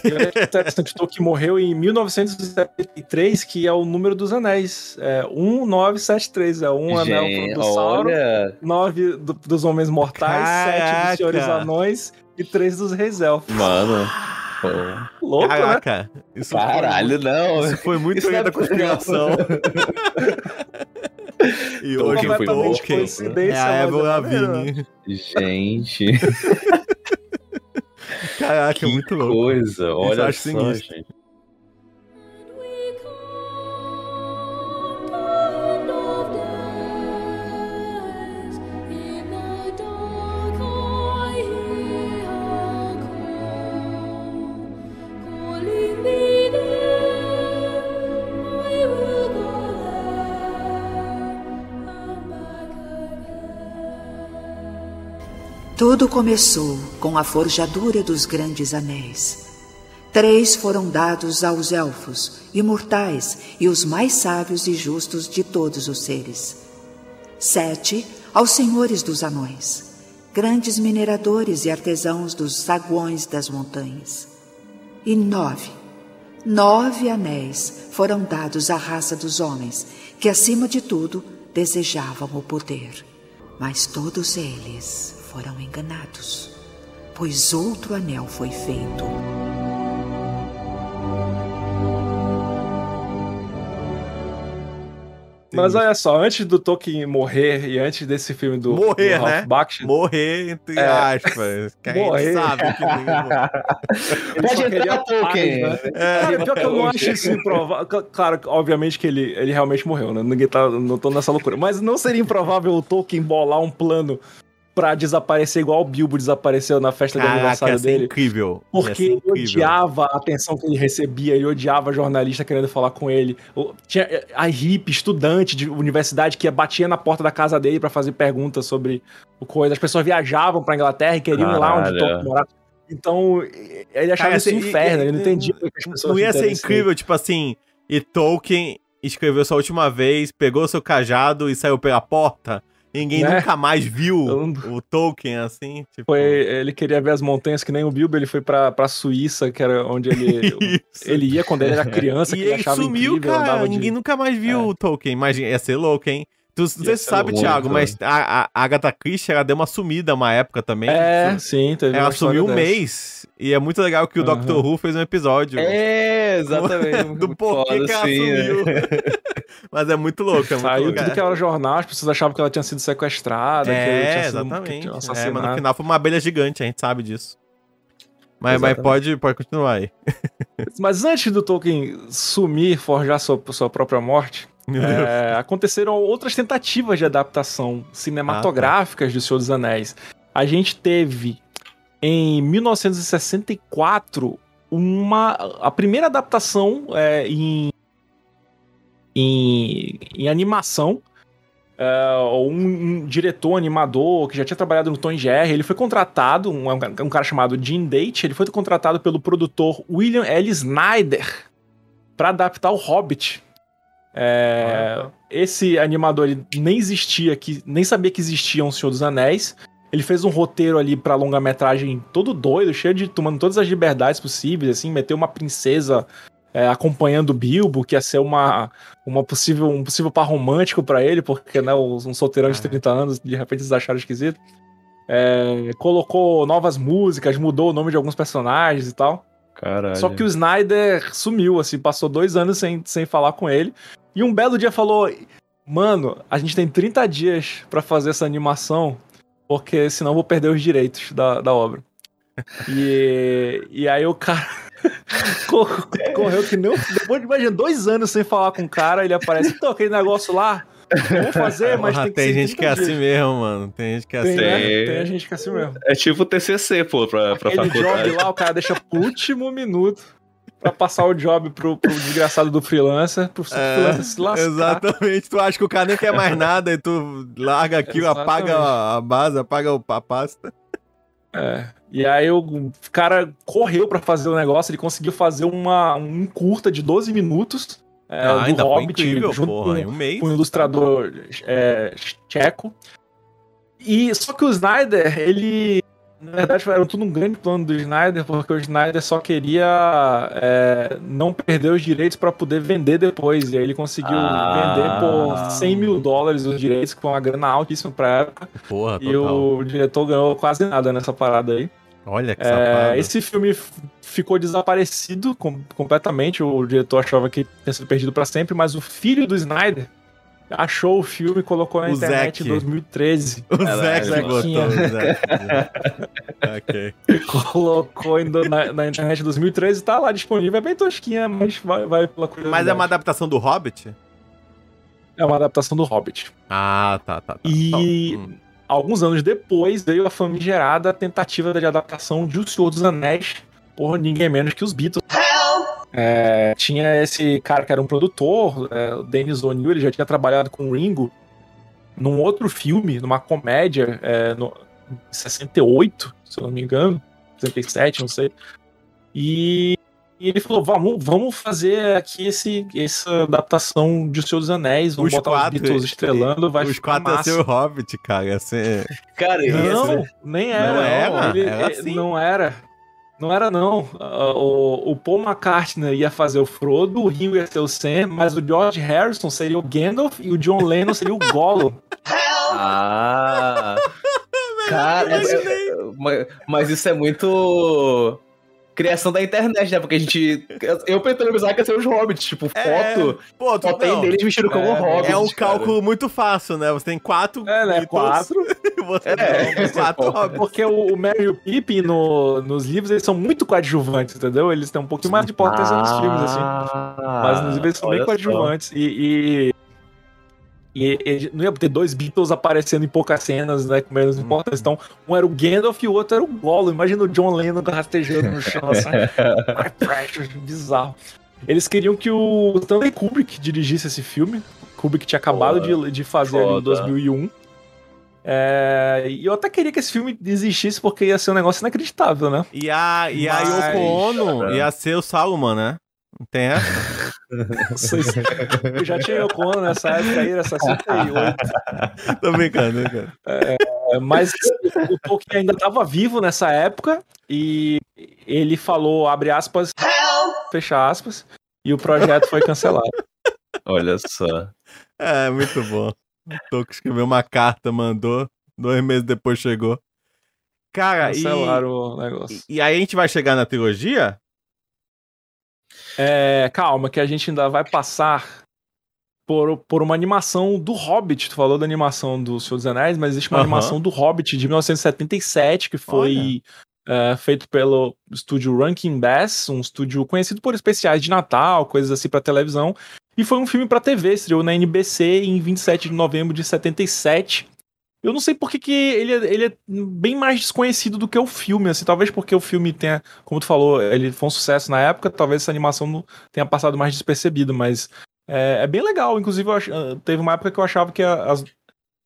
primeira. Interessante, Tolkien morreu em 1973, que é o número dos anéis. É 1973, é um anel Gente, do Sauron, olha. nove do- dos homens mortais, sete Caraca! dos senhores anões e três dos reis elfos. Mano. pô. Louco, né? Caraca, isso foi Caralho, não. Isso foi muito Isso é da conspiração. e hoje foi foi louco. É a Evo é Lavigne. Gente, Caraca, que muito louco. coisa. Olha só, gente. Tudo começou com a forjadura dos grandes anéis. Três foram dados aos elfos, imortais e os mais sábios e justos de todos os seres. Sete aos senhores dos anões, grandes mineradores e artesãos dos saguões das montanhas. E nove, nove anéis foram dados à raça dos homens, que acima de tudo desejavam o poder. Mas todos eles foram enganados, pois outro anel foi feito. Mas olha só, antes do Tolkien morrer e antes desse filme do, Morrer, do Ralph né? Bakshi, Morrer, entre É. aspas. Que Morrer. sabe que ele só Pode queria entrar, Tolkien. paz, né? É. Cara, pior que eu não acho isso improvável. Cl- Claro, obviamente que ele, ele realmente morreu, né? Ninguém tá. Não tô nessa loucura. Mas não seria improvável o Tolkien bolar um plano pra desaparecer igual o Bilbo desapareceu na festa de Caraca, aniversário ia ser dele. incrível. Porque ele incrível. odiava a atenção que ele recebia, ele odiava jornalista querendo falar com ele. Tinha a hippie, estudante de universidade, que batia na porta da casa dele pra fazer perguntas sobre o coisa. As pessoas viajavam pra Inglaterra e queriam ir lá onde Caralho. Tolkien morava. Então, ele achava Cara, isso um assim, inferno, ele não entendia que as pessoas Não ia ser incrível, tipo assim, e Tolkien escreveu sua última vez, pegou seu cajado e saiu pela porta. Ninguém Né? nunca mais viu o Tolkien assim. Tipo... Foi, ele queria ver as montanhas que nem o Bilbo, ele foi pra, pra Suíça, que era onde ele, ele ia quando ele era criança, e que ele achava sumiu, incrível, cara. andava de- Ninguém nunca mais viu É. o Tolkien. Imagina, ia ser louco, hein? Tu, não sei Ia se ser sabe, louco, Thiago, cara. mas a, a Agatha Christie, ela deu uma sumida uma época também. É, sim, teve Ela sumiu um dessa. mês. E é muito legal que o Aham. Doctor Who fez um episódio. É, exatamente. do porquê foda, que ela sim, né? sumiu. Mas é muito louco, é muito Saiu louco. tudo que era jornal, as pessoas achavam que ela tinha sido sequestrada, que É, tinha sido que exatamente. tinha É, mas no final foi uma abelha gigante, a gente sabe disso. Mas, mas Exatamente. pode, pode continuar aí. Mas antes do Tolkien sumir, forjar sua, sua própria morte, É, aconteceram outras tentativas de adaptação cinematográficas ah, tá. de Senhor dos Anéis. A gente teve em 1964 uma a primeira adaptação é, em, em, em animação Uh, um, um, diretor, animador, que já tinha trabalhado no Tom Jerry, ele foi contratado, um, um cara chamado Jim Date, ele foi contratado pelo produtor William L. Snyder para adaptar o Hobbit. É, esse animador ele nem existia, que, nem sabia que existia um Senhor dos Anéis. Ele fez um roteiro ali pra longa-metragem todo doido, cheio de tomando todas as liberdades possíveis, assim, meteu uma princesa é, acompanhando o Bilbo, que ia ser uma, uma possível, um possível par romântico para ele, porque né, um solteirão de 30 anos, de repente eles acharam esquisito. É, colocou novas músicas, mudou o nome de alguns personagens e tal. Caralho. Só que o Snyder sumiu, assim, passou dois anos sem, sem falar com ele. E um belo dia falou: Mano, a gente tem 30 dias para fazer essa animação, porque senão eu vou perder os direitos da, da obra. e, e aí o cara Correu que não. Depois de imagina, dois anos sem falar com o cara, ele aparece. Então, aquele negócio lá. Vamos fazer, mas Porra, tem que Tem gente que é assim mesmo, mano. Tem gente que é tem, assim. Né? Tem gente que é assim mesmo. É tipo TCC, pô, pra, pra Aquele faculdade. job lá, o cara deixa pro último minuto pra passar o job pro, pro desgraçado do freelancer, pro é, freelancer se lascar. Exatamente. Tu acha que o cara nem quer mais nada e tu larga aquilo, apaga a base, apaga a pasta. É. E aí o cara correu para fazer o negócio, ele conseguiu fazer uma, um curta de 12 minutos. É, ah, do Hobbit, incrível, junto porra, com, um mês. com um ilustrador é, tcheco. E só que o Snyder, ele na verdade, era tudo um grande plano do Snyder, porque o Snyder só queria é, não perder os direitos para poder vender depois. E aí ele conseguiu ah. vender por 100 mil dólares os direitos, que foi uma grana altíssima pra época. Porra, e o diretor ganhou quase nada nessa parada aí. Olha que é, Esse filme ficou desaparecido com, completamente. O diretor achava que tinha sido perdido para sempre, mas o filho do Snyder achou o filme e colocou na o internet em 2013. O Zack botou o Zack. ok. Colocou na, na, internet em 2013 e tá lá disponível. É bem tosquinha, mas vai, vai pela coisa. Mas é uma adaptação do Hobbit? É uma adaptação do Hobbit. Ah, tá, tá. tá. E hum. alguns anos depois veio a famigerada tentativa de adaptação de O Senhor dos Anéis por ninguém menos que os Beatles. É, tinha esse cara que era um produtor, é, o Dennis O'Neill, ele já tinha trabalhado com o Ringo num outro filme, numa comédia, é, no, em 68, se eu não me engano, 67, não sei. E, e ele falou: vamos, vamos fazer aqui esse, essa adaptação de O Senhor dos Anéis, vamos os botar quatro, os Beatles estrelando, vai os ficar quatro massa. Ser o Hobbit, cara. Ser... Cara, não, esse... nem era. Não era? Ele, era assim. Não era. Não era, não. O, o Paul McCartney ia fazer o Frodo, o Ringo ia ser o Sam, mas o George Harrison seria o Gandalf e o John Lennon seria o Gollum. ah! Cara, mas, mas isso é muito criação da internet, né? Porque a gente. Eu pensar que ia ser os hobbits, tipo, é, foto. Pô, tu, só tem deles vestido como é, hobbits. É um cálculo muito fácil, né? Você tem quatro. É, né? Quatro. você é, não, quatro hobbits. Porque o, o Mary e o Pippin no, nos livros, eles são muito coadjuvantes, entendeu? Eles têm um pouquinho mais de importância ah, nos filmes, assim. Mas nos livros eles são bem coadjuvantes. E, e e, e, não ia ter dois Beatles aparecendo em poucas cenas, né? Com menos importância. Então, um era o Gandalf e o outro era o Gollum. Imagina o John Lennon rastejando no chão, assim. bizarro. Eles queriam que o Stanley Kubrick dirigisse esse filme. Kubrick tinha acabado de, de fazer ali em 2001. É, e eu até queria que esse filme existisse porque ia ser um negócio inacreditável, né? E a, e a Mas... Yoko Ono ia ser o Salman, né? Não tem essa? Eu já tinha Yoko Ono nessa época aí, era 68. tô brincando, tô brincando. É, mas o Tolkien ainda estava vivo nessa época e ele falou, abre aspas, fecha aspas, e o projeto foi cancelado. Olha só. É, muito bom. O Tolkien escreveu uma carta, mandou, dois meses depois chegou. Cara, Cancelaram e... o negócio. E, e aí a gente vai chegar na trilogia? É, calma, que a gente ainda vai passar por, por uma animação do Hobbit. Tu falou da animação do Senhor dos Anéis, mas existe uma uhum. animação do Hobbit de 1977 que foi é, feito pelo estúdio Rankin Bass, um estúdio conhecido por especiais de Natal, coisas assim para televisão. E foi um filme para TV, estreou na NBC em 27 de novembro de 77. Eu não sei por que, ele, é, ele é bem mais desconhecido do que o filme, assim, talvez porque o filme tenha, como tu falou, ele foi um sucesso na época, talvez essa animação tenha passado mais despercebido, mas é, é bem legal. Inclusive, ach... Ah, teve uma época que eu achava que as...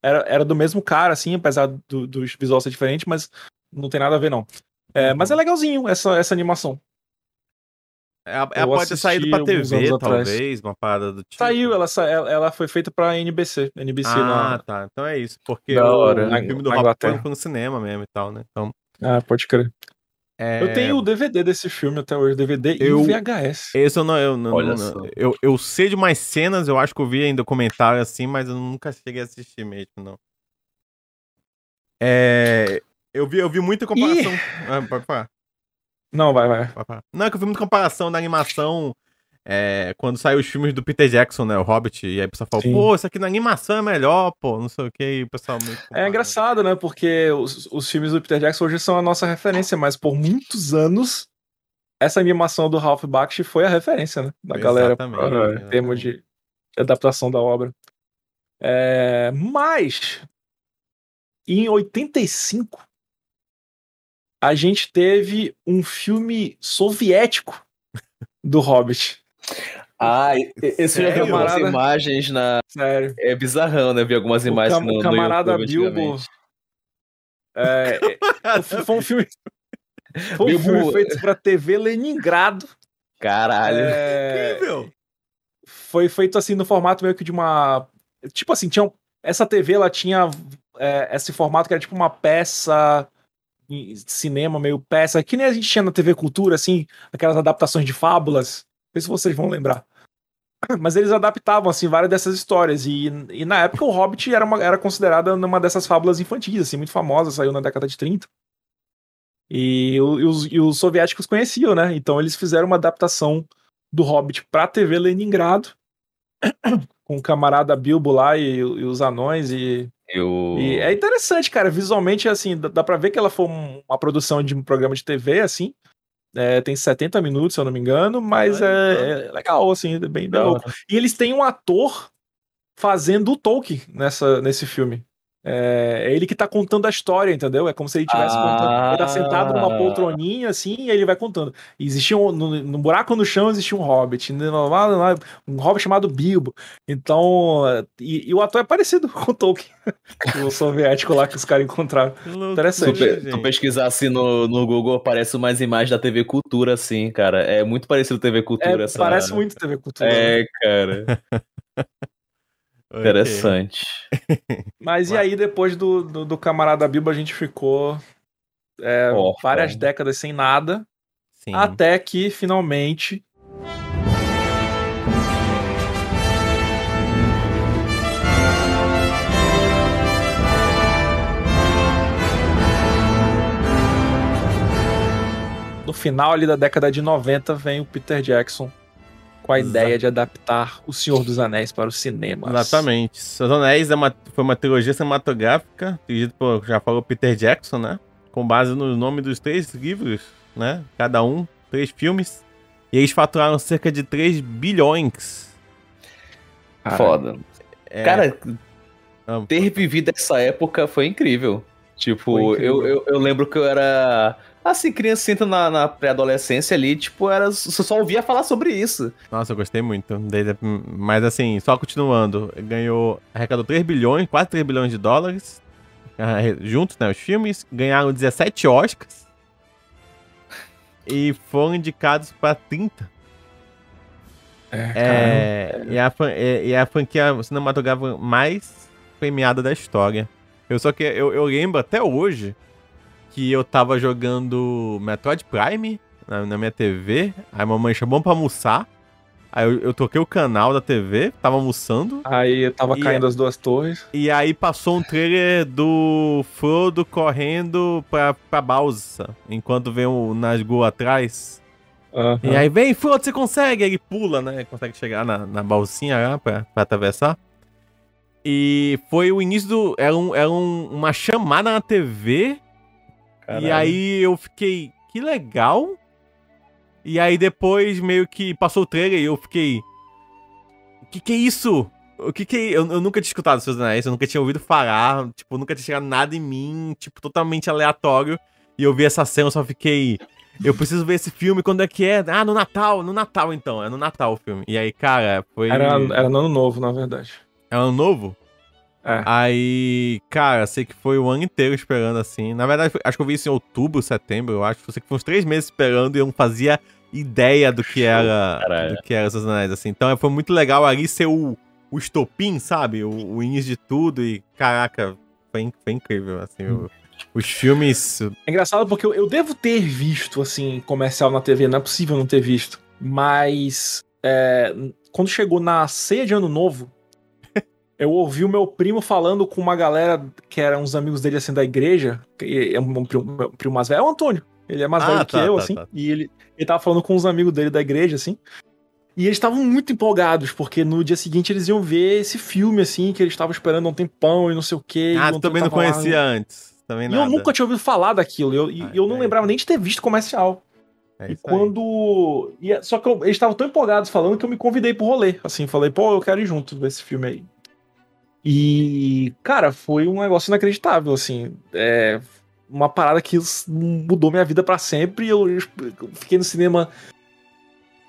era, era do mesmo cara, assim, apesar do, do visual ser diferente, mas não tem nada a ver, não. É, mas é legalzinho essa, essa animação. Ela, ela pode ter saído pra TV, talvez, uma parada do tipo. Saiu, ela, ela foi feita pra NBC. NBC ah, na... tá. Então é isso. Porque da o, hora. o filme do Rob foi no cinema mesmo e tal, né? Então... Ah, pode crer. É... Eu tenho o DVD desse filme até hoje, DVD eu, e o VHS. Esse eu não, eu não, Olha não, eu, eu sei de mais cenas, eu acho que eu vi em documentário assim, mas eu nunca cheguei a assistir mesmo, não. É, eu vi, eu vi muita comparação. Ah, pode falar. Não, vai, vai. Não, é que eu vi muita comparação da animação é, quando saiu os filmes do Peter Jackson, né? O Hobbit, e aí o pessoal falou, Sim. pô, isso aqui na animação é melhor, pô, não sei o que, e o pessoal muito. É engraçado, né? Porque os, os filmes do Peter Jackson hoje são a nossa referência, mas por muitos anos essa animação do Ralph Bakshi foi a referência, né? Da galera pra, em termos de, de adaptação da obra. É, mas em 85 a gente teve um filme soviético do Hobbit. Ah, esse eu já vi algumas imagens na. Sério. É bizarrão, né? Vi algumas imagens o cam no, camarada no Bilbo. É, é foi um filme. Foi um filme feito pra TV Leningrado. Caralho. É, Incrível. Foi feito assim no formato meio que de uma. Tipo assim, tinha. Essa TV ela tinha é, esse formato que era tipo uma peça cinema meio peça, que nem a gente tinha na TV Cultura, assim, aquelas adaptações de fábulas. Não sei se vocês vão lembrar. Mas eles adaptavam, assim, várias dessas histórias. E, e na época o Hobbit era, uma, era considerada uma dessas fábulas infantis, assim, muito famosa, saiu na década de 30. E, e, os, e os soviéticos conheciam, né? Então eles fizeram uma adaptação do Hobbit pra TV Leningrado, com o camarada Bilbo lá e, e os anões e eu... E é interessante, cara. Visualmente, assim, dá, pra ver que ela foi uma produção de um programa de TV, assim. É, tem 70 minutos, se eu não me engano, mas é, é legal, assim, é bem, bem louco. E eles têm um ator fazendo o Tolkien nessa, nesse filme. É, é, ele que tá contando a história, entendeu? É como se ele estivesse ah. contando. Ele tá sentado numa poltroninha assim e ele vai contando. existia um, no, no, buraco no chão existia um hobbit, um hobbit chamado Bilbo. Então, e, e o ator é parecido com o Tolkien, o soviético lá que os caras encontraram. Interessante. Se tu pesquisar assim no, no Google, aparece umas imagens da TV Cultura, assim, cara. É muito parecido TV Cultura. É, essa... Parece muito TV Cultura. É, né? cara. Interessante. Mas e aí, depois do, do, do camarada Bilbo, a gente ficou é, várias décadas sem nada. Sim. Até que finalmente. No final ali da década de 90 vem o Peter Jackson com a ideia de adaptar O Senhor dos Anéis para o cinema. Exatamente. O Senhor dos Anéis é uma, foi uma trilogia cinematográfica, dirigida por, já falou, Peter Jackson, né? Com base no nome dos três livros, né? Cada um, três filmes. E eles faturaram cerca de 3 bilhões. Cara, Foda. É... Cara, ter vivido essa época foi incrível. Tipo, foi incrível. Eu, eu, eu lembro que eu era Assim, criança entra na, na pré-adolescência ali, tipo, era, você só ouvia falar sobre isso. Nossa, eu gostei muito. Desde, mas assim, só continuando, ganhou, arrecadou 3 bilhões, quase 3 bilhões de dólares, juntos, né, os filmes, ganharam 17 Oscars e foram indicados para 30. É, é, e, a, é, e a franquia cinematográfica mais premiada da história. Eu só que eu, eu lembro até hoje que eu tava jogando Metroid Prime na, na minha TV. Aí a mamãe chamou pra almoçar. Aí eu, eu toquei o canal da TV, tava almoçando. Aí tava caindo as duas torres. E aí passou um trailer do Frodo correndo pra, pra balsa, enquanto vem o Nazgûl atrás. Uhum. E aí vem, Frodo, você consegue! Ele pula, né? Consegue chegar na, na balsinha lá pra, pra atravessar. E foi o início do. Era, um, era um, uma chamada na TV Caralho. E aí eu fiquei, que legal. E aí depois meio que passou o trailer e eu fiquei. O que que é isso? O que que é... eu, eu nunca tinha escutado Seus Anéis, eu nunca tinha ouvido falar, tipo, nunca tinha chegado nada em mim, tipo, totalmente aleatório. E eu vi essa cena, eu só fiquei. Eu preciso ver esse filme, quando é que é? Ah, no Natal, no Natal então, é no Natal o filme. E aí, cara, foi. Era, era no ano novo, na verdade. É ano novo? É. Aí, cara, sei que foi o ano inteiro esperando assim. Na verdade, acho que eu vi isso em outubro, setembro, eu acho. Eu sei que foi uns três meses esperando e eu não fazia ideia do que era Caralho. do que era Seus Anéis, assim. Então foi muito legal ali ser o, o estopim, sabe? O, o início de tudo e, caraca, foi, foi incrível, assim. Os filmes... É engraçado porque eu, eu devo ter visto, assim, comercial na TV, não é possível não ter visto. Mas, é, quando chegou na ceia de Ano Novo, eu ouvi o meu primo falando com uma galera que eram uns amigos dele, assim, da igreja, que é um primo, meu primo mais velho, é o Antônio. Ele é mais ah, velho tá, que eu, tá, assim, tá. e ele, ele tava falando com uns amigos dele da igreja, assim, e eles estavam muito empolgados, porque no dia seguinte eles iam ver esse filme, assim, que eles estavam esperando há um tempão e não sei o quê. Ah, tu também não conhecia lá, antes. Também e nada. eu nunca tinha ouvido falar daquilo. Eu, e eu não é. lembrava nem de ter visto comercial. É e quando. E, é, só que eu, eles estavam tão empolgados falando que eu me convidei pro rolê. Assim, falei, pô, eu quero ir junto ver esse filme aí. E, cara, foi um negócio inacreditável, assim. É uma parada que mudou minha vida para sempre. Eu, fiquei no cinema.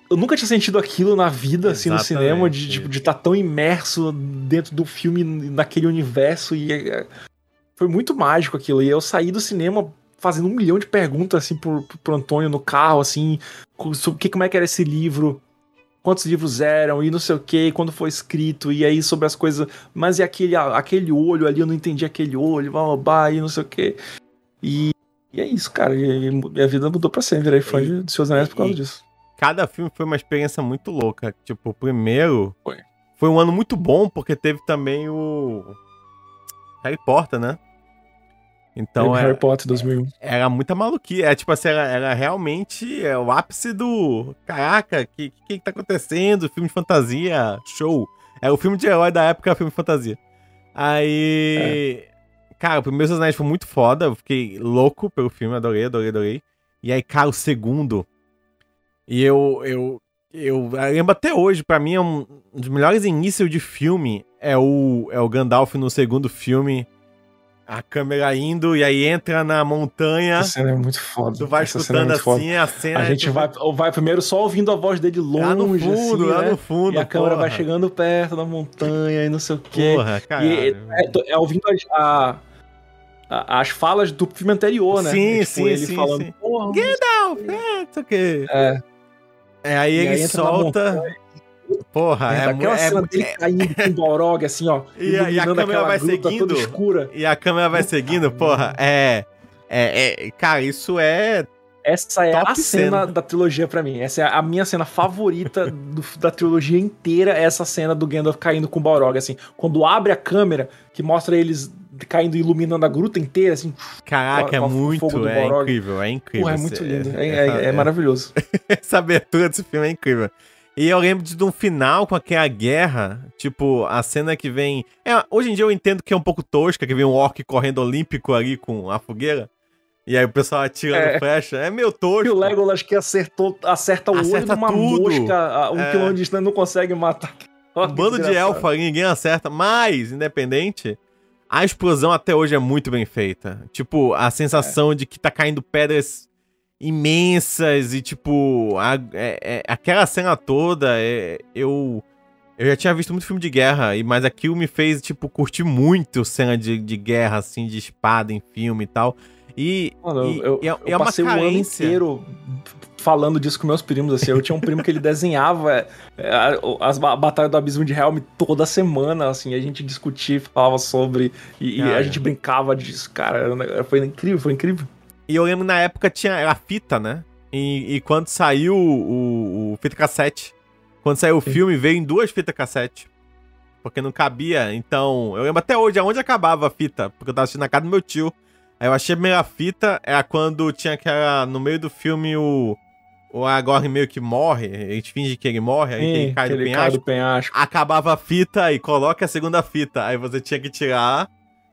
Eu nunca tinha sentido aquilo na vida, Exatamente. assim, no cinema, de tipo, de estar tá tão imerso dentro do filme, naquele universo. E é, foi muito mágico aquilo. E eu saí do cinema fazendo um milhão de perguntas, assim, pro, pro Antônio no carro, assim, sobre como é que era esse livro quantos livros eram e não sei o que, quando foi escrito, e aí sobre as coisas, mas e aquele, aquele olho ali, eu não entendi aquele olho, blá, blá, blá e não sei o que. E, e, é isso, cara, e, minha vida mudou pra sempre, virei fã de, de Seus Anéis por causa disso. Cada filme foi uma experiência muito louca, tipo, o primeiro foi. foi um ano muito bom, porque teve também o Harry Potter, né? Então Harry Potter 2001. Era muita maluquice. É tipo assim, era, era realmente é, o ápice do. Caraca, o que, que, que tá acontecendo? Filme de fantasia, show. É o filme de herói da época, filme de fantasia. Aí. É. Cara, o primeiro Anéis foi muito foda. Eu fiquei louco pelo filme, adorei, adorei, adorei. E aí, cara, o segundo. E eu. Eu, eu, eu lembro até hoje, para mim, é um, um dos melhores inícios de filme. É o, é o Gandalf no segundo filme a câmera indo e aí entra na montanha. Essa cena é muito foda. Tu vai Essa é escutando é assim foda. a cena. A gente vai, vai primeiro só ouvindo a voz dele longe, lá no fundo, assim, lá né? no fundo. E a câmera vai chegando perto da montanha e não sei o quê. Porra, cara. E é, é, ouvindo a, a, as falas do filme anterior, né? Sim, tipo, sim, ele sim, falando, sim. porra. Gandalf, é, isso aqui. É. É, aí e ele aí solta. Porra, é, é aquela é, cena dele é, caindo com o Borog, assim, ó. E, a, e a câmera vai seguindo. escura. E a câmera vai seguindo, porra. É, é, é. Cara, isso é. Essa é a cena, cena, da trilogia para mim. Essa é a minha cena favorita do, da trilogia inteira. É essa cena do Gandalf caindo com o Balrog, assim. Quando abre a câmera, que mostra eles caindo e iluminando a gruta inteira, assim. Caraca, é muito, é incrível, é incrível. Porra, é muito lindo, é, é, é maravilhoso. essa abertura desse filme é incrível. E eu lembro de um final com aquela guerra, tipo, a cena que vem. É, hoje em dia eu entendo que é um pouco tosca, que vem um orc correndo olímpico ali com a fogueira. E aí o pessoal atirando é. flecha. É meio tosco. E o Legolas que acertou, acerta o acerta olho de uma tudo. mosca a um é. quilômetro de distância não consegue matar. Um bando de elfo ali, ninguém acerta. Mas, independente, a explosão até hoje é muito bem feita. Tipo, a sensação é. de que tá caindo pedras imensas e, tipo, a, é, é, aquela cena toda, é, eu. Eu já tinha visto muito filme de guerra, e mas aquilo me fez, tipo, curtir muito cena de, de guerra, assim, de espada em filme e tal. E, Mano, e, eu, e é, eu é passei o ano inteiro falando disso com meus primos, assim. Eu tinha um primo que ele desenhava é, as batalhas do Abismo de Helm toda semana, assim. A gente discutia, falava sobre, e, e a gente brincava disso, cara. Foi incrível, foi incrível. E eu lembro na época tinha a fita, né? E, e quando saiu o, o, fita cassete, quando saiu o Sim. filme, veio em duas fitas cassete. Porque não cabia. Então, eu lembro até hoje aonde acabava a fita, porque eu tava assistindo na casa do meu tio. Aí eu achei a primeira fita, era quando tinha aquela. No meio do filme, o. O Agorn meio que morre, a gente finge que ele morre, aí Sim, ele cai do penhasco, cai do penhasco. Acabava a fita e coloca a segunda fita. Aí você tinha que tirar,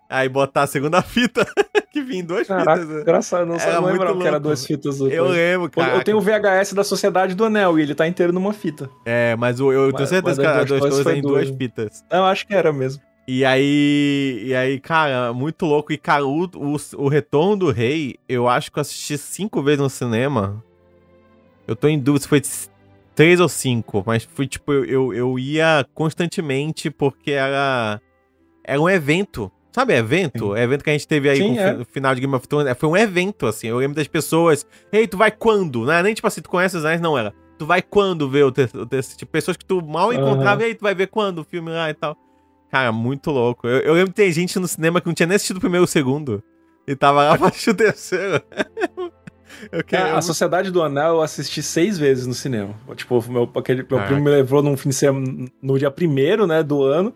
aí botar a segunda fita. que vinha em duas Caraca, fitas. né? engraçado, não, não lembrava que era duas fitas. Eu lembro, cara. eu tenho o VHS da Sociedade do Anel e ele tá inteiro numa fita. É, mas eu, eu tenho Mas- certeza mas que era duas coisas em duas fitas. Eu acho que era mesmo. E aí, e aí, cara, muito louco. E, cara, o, o, o Retorno do Rei, eu acho que eu assisti cinco vezes no cinema. Eu tô em dúvida se foi três ou cinco, mas foi tipo, eu, eu, eu ia constantemente porque era, era um evento. Sabe evento? Evento que a gente teve aí Sim, é. final de Game of Thrones. É, Foi um evento, assim. Eu lembro das pessoas. Ei, tu vai quando? Não era nem tipo assim, tu conhece os anéis, não era. Tu vai quando ver o texto? Tipo, pessoas que tu mal encontrava, e aí tu vai ver quando o filme lá e tal. Cara, muito louco. Eu, eu lembro que tem gente no cinema que não tinha nem assistido o primeiro ou o segundo. E tava lá pra assistir o terceiro. eu É, quero. a Sociedade do Anel eu assisti seis vezes no cinema. Tipo, meu, aquele, meu Caraca. primo me levou num fim de semana, no dia primeiro, né, do ano.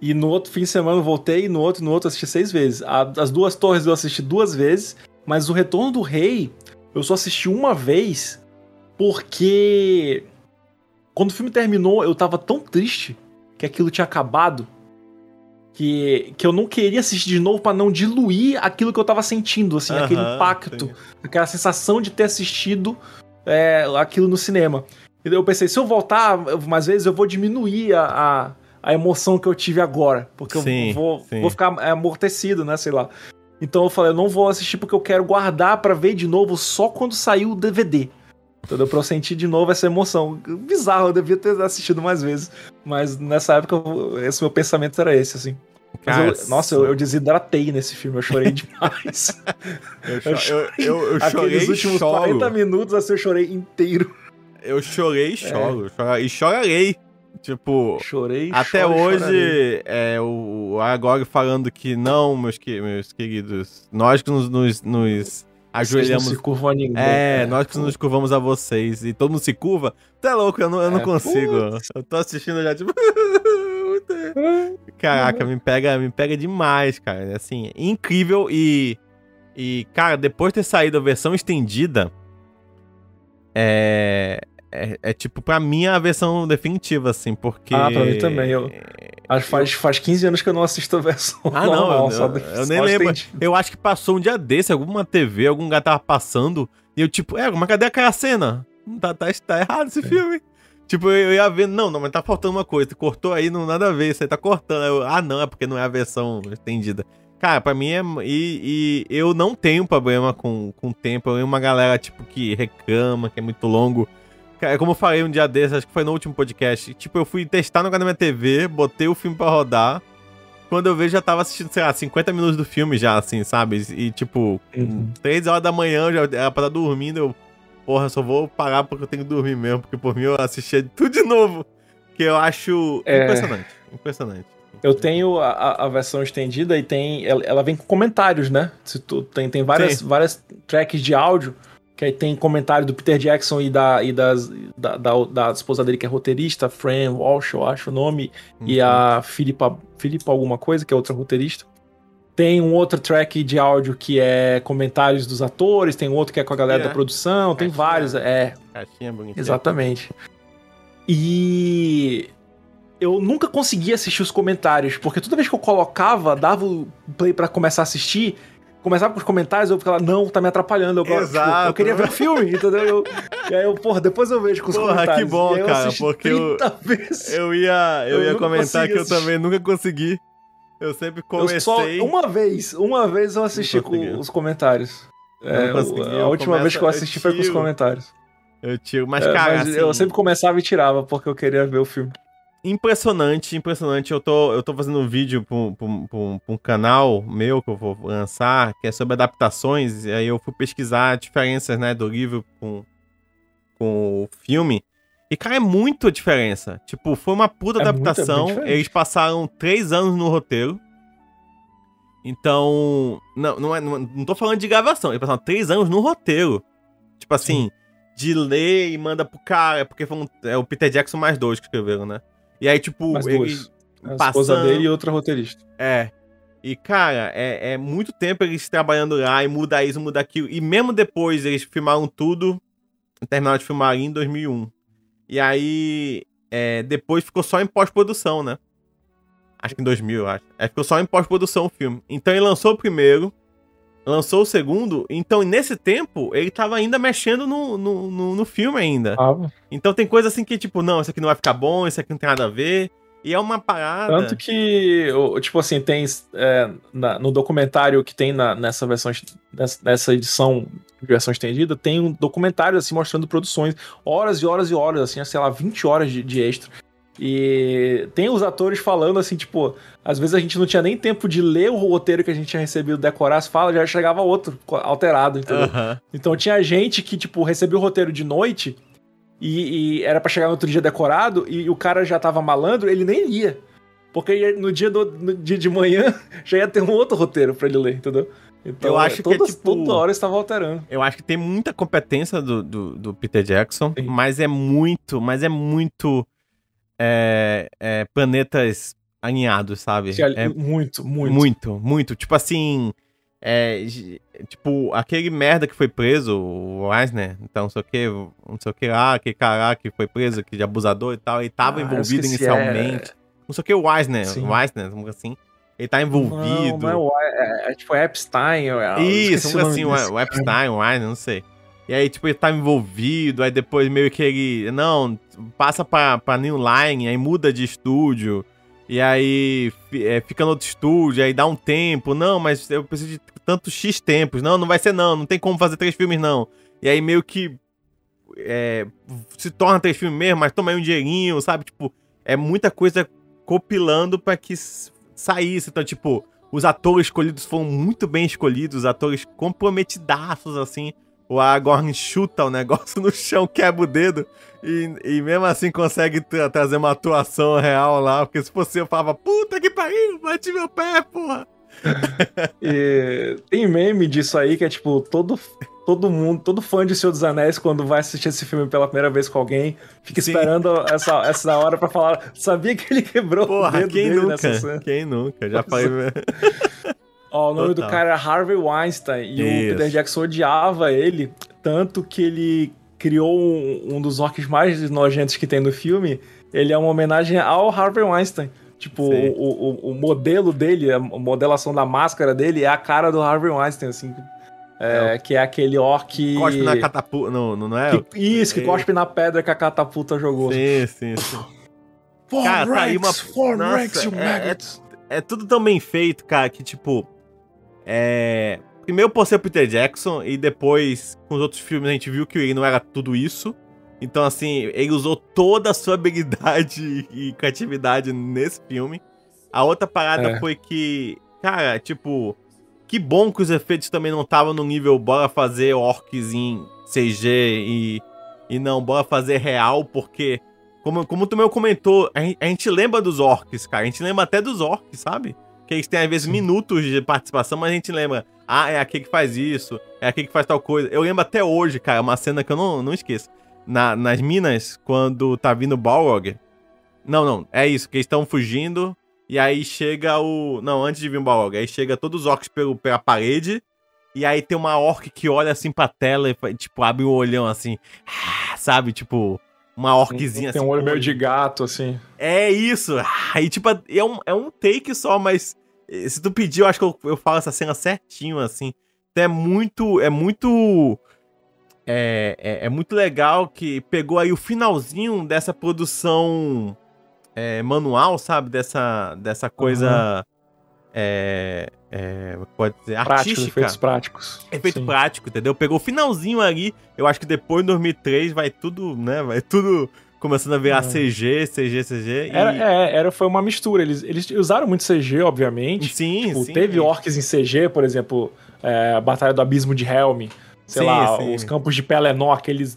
E no outro fim de semana eu voltei, e no outro, no outro eu assisti seis vezes. A- as duas torres eu assisti duas vezes, mas o Retorno do Rei eu só assisti uma vez porque quando o filme terminou eu tava tão triste que aquilo tinha acabado que, que eu não queria assistir de novo pra não diluir aquilo que eu tava sentindo, assim, aquele Aham, impacto, sim. aquela sensação de ter assistido é, aquilo no cinema. Eu pensei, se eu voltar mais vezes, eu vou diminuir a, a, a emoção que eu tive agora. Porque Sim, eu vou, sim. vou ficar é, amortecido, né? Sei lá. Então eu falei, eu não vou assistir porque eu quero guardar pra ver de novo só quando sair o DVD. Entendeu? Pra eu sentir de novo essa emoção. Bizarro, eu devia ter assistido mais vezes. Mas nessa época, esse meu pensamento era esse, assim. Cara, eu- nossa, eu, eu desidratei nesse filme, eu chorei demais. eu, cho- eu, eu, eu chorei Aqueles últimos choro. 40 minutos, assim, eu chorei inteiro. Eu chorei É. e choro. choro- E chorarei. Tipo, Chorei, Até e chorarei. hoje, é, o Aragog falando que não, meus, que- meus queridos, nós que nos, nos, nos Vocês não ajoelhamos. se curvam a ninguém. É, nós que nos curvamos a vocês. E todo mundo se curva. É louco, eu não, eu não É, consigo. Eu tô assistindo já, tipo. Caraca, me pega, me pega demais, cara. Assim, incrível e. E, cara, depois de ter saído a versão estendida. É. É, é, tipo, pra mim, a versão definitiva, assim, porque. Ah, pra mim também, eu- Acho que faz, faz 15 anos que eu não assisto a versão Ah, não, normal, eu, eu- nem lembro. Eu acho que passou um dia desse, alguma TV, algum lugar tava passando, e eu, tipo, é, mas cadê aquela cena? Tá, tá, tá errado esse filme. Tipo, eu ia vendo, não, não, mas tá faltando uma coisa. Cortou aí, não nada a ver, isso aí tá cortando. Eu, ah, não, é porque não é a versão estendida. Cara, pra mim é. E, e eu não tenho problema com o tempo. Eu tenho uma galera, tipo, que reclama, que é muito longo. Cara, como eu falei um dia desses, acho que foi no último podcast. Tipo, eu fui testar no canal da minha TV, botei o filme pra rodar. Quando eu vejo, já tava assistindo, sei lá, 50 minutos do filme já, assim, sabe? E, tipo, Uhum. 3 horas da manhã, já era pra estar dormindo. Eu, porra, só vou parar porque eu tenho que dormir mesmo. Porque por mim eu assistia tudo de novo. Que eu acho É. impressionante. Impressionante. Eu tenho a, a- versão estendida e tem. Ela, ela vem com comentários, né? Se tu, tem, tem várias, Sim. várias tracks de áudio. Que aí tem comentário do Peter Jackson e da, e das, da, da, da esposa dele, que é roteirista, Fran Walsh, eu acho o nome. E Uhum. a Philippa, Philippa alguma coisa, que é outra roteirista. Tem um outro track de áudio que é comentários dos atores, tem outro que é com a galera É. da produção, tem Caixinha. vários. É, Caixinha bonitinha. exatamente. E eu nunca conseguia assistir os comentários, porque toda vez que eu colocava, dava o play pra começar a assistir, começava com os comentários, eu ficava, não, tá me atrapalhando. Eu, tipo, Exato. eu queria ver o filme, entendeu? Eu- e aí eu, porra, depois eu vejo com os Porra, que comentários. bom, E aí eu cara, porque eu- 30 vezes. Eu ia, eu Eu ia comentar que eu assistir. também nunca consegui. Eu sempre Eu comecei. só, uma vez, uma vez eu assisti com os comentários. Eu É, a eu última vez que eu eu assisti foi com os comentários. Eu tiro. Mas, É, cara, mas assim, eu sempre começava e tirava, porque eu queria ver o filme. Impressionante, impressionante. Eu tô, eu tô fazendo um vídeo pra um, pra um- pra um- pra um canal meu que eu vou lançar, que é sobre adaptações. E aí eu fui pesquisar diferenças, né, do livro com, com o filme. E, cara, é muita diferença. Tipo, foi uma puta É muito, é adaptação. diferente. Eles passaram três anos no roteiro. Então, não, não, é, não, não tô falando de gravação. Eles passaram três anos no roteiro. Tipo assim, de ler e manda pro cara, porque foi um- é o Peter Jackson mais dois que escreveram, né? E aí, tipo, Mais ele. duas. A esposa dele e outra roteirista. É. E, cara, é, é muito tempo eles trabalhando lá e muda isso, muda aquilo. E mesmo depois eles filmaram tudo, terminaram de filmar em 2001. E aí, é, depois ficou só em pós-produção, né? Acho que em 2000, eu acho. É, ficou só em pós-produção o filme. Então ele lançou o primeiro. Lançou o segundo, então nesse tempo ele tava ainda mexendo no, no, no, no filme ainda. Ah, Então tem coisa assim que, tipo, não, isso aqui não vai ficar bom, isso aqui não tem nada a ver. E é uma parada. Tanto que, o- tipo assim, tem é, na- no documentário que tem na- nessa versão, nessa, nessa edição de versão estendida, tem um documentário, assim, mostrando produções, horas e horas e horas, assim, sei lá, 20 horas de, de extra. E tem os atores falando, assim, tipo, às vezes a gente não tinha nem tempo de ler o roteiro que a gente tinha recebido, decorar as falas, já chegava outro, alterado, entendeu? Então tinha gente que, tipo, recebia o roteiro de noite e, e era pra chegar no outro dia decorado e o cara já tava malandro, ele nem lia. Porque no dia, do, no dia de manhã já ia ter um outro roteiro pra ele ler, entendeu? Então, Eu acho que é toda, tipo- toda hora estava alterando. Eu acho que tem muita competência do, do, do Peter Jackson, Sim. mas é muito, mas é muito é, é, planetas alinhados, sabe? É muito, muito. muito, muito. Tipo assim, é, tipo, aquele merda que foi preso, o Weisner, então não sei o que, não sei o que lá, aquele cara que foi preso, que de abusador e tal, ele tava Ah, envolvido esqueci, inicialmente. Não sei o que, o Weisner, Sim. o Weisner, algo assim. Ele tá envolvido. Não, não é, o- é, é tipo Epstein. eu- eu Isso, o assim, o cara. Epstein, o Weiner, não sei. E aí, tipo, ele tava envolvido, aí depois meio que ele. Não, passa pra, pra New Line, aí muda de estúdio. E aí é, fica no outro estúdio, aí dá um tempo. Não, mas eu preciso de tantos X tempos. Não, não vai ser não, não tem como fazer três filmes, não. E aí meio que. é, se torna três filmes mesmo, mas toma aí um dinheirinho, sabe? Tipo, é muita coisa copilando pra que saísse. Então, tipo, os atores escolhidos foram muito bem escolhidos, atores comprometidaços, assim. O Aragorn chuta o negócio no chão, quebra o dedo e, e mesmo assim consegue tra- trazer uma atuação real lá. Porque se fosse eu falava, puta que pariu, bati meu pé, porra. E tem meme disso aí que é tipo, todo, todo mundo, todo fã de Senhor dos Anéis, quando vai assistir esse filme pela primeira vez com alguém, fica Sim. esperando essa, essa hora pra falar. Sabia que ele quebrou o Porra, dedo quem nunca? cena? Quem nunca? Já falei. Ó, o nome do Total. cara era Harvey Weinstein e o Isso. Peter Jackson odiava ele, tanto que ele criou um, um dos orcs mais nojentos que tem no filme. Ele é uma homenagem ao Harvey Weinstein. Tipo, o, o, o modelo dele, a modelação da máscara dele é a cara do Harvey Weinstein, assim. É, que é aquele orc. Cospe na catapulta. Não, não, é? que- isso, que É. cospe na pedra que a catapulta jogou. Sim, sim, sim. Four Cara, tá aí uma- Nossa, ranks, you é- é- é tudo tão bem feito, cara, que tipo. É. Primeiro por ser o Peter Jackson, e depois, com os outros filmes, a gente viu que ele não era tudo isso. Então, assim, ele usou toda a sua habilidade e criatividade nesse filme. A outra parada É. foi que, cara, tipo, que bom que os efeitos também não estavam no nível bora fazer orcs em CG e, e não, bora fazer real, porque, como, como tu meu comentou, a gente, a gente lembra dos orcs, cara. A gente lembra até dos orcs, sabe? Que eles têm, às vezes, minutos de participação, mas a gente lembra. Ah, é aquele que faz isso, é aquele que faz tal coisa. Eu lembro até hoje, cara, uma cena que eu não, não esqueço. Na, nas minas, quando tá vindo o Balrog. Não, não, é isso, que eles estão fugindo. E aí chega o. Não, antes de vir o Balrog. Aí chega todos os orcs pelo, pela parede. E aí tem uma orc que olha assim pra tela e, tipo, abre o olhão assim. Sabe? Tipo, uma orczinha Tem assim. um olho meio de gato, assim. é isso. Aí, tipo, é um, é um take só, mas eh, se tu pedir, eu acho que eu, eu falo essa cena certinho, assim. Então é muito. É muito. É, é, é muito legal que pegou aí o finalzinho dessa produção é, manual, sabe? Dessa, dessa coisa. É, é, pode dizer, Práticos, artística. efeitos práticos. Efeito Sim. prático, entendeu? Pegou o finalzinho ali. Eu acho que depois em 2003 vai tudo, né? Vai tudo começando a virar É. CG, CG, CG. e- Era, é, era, foi uma mistura. Eles, eles usaram muito CG, obviamente. Sim, Tipo, sim. teve orcs em CG, por exemplo, é, a Batalha do Abismo de Helm. Sei Sim, lá, sim. os campos de Pelennor, aqueles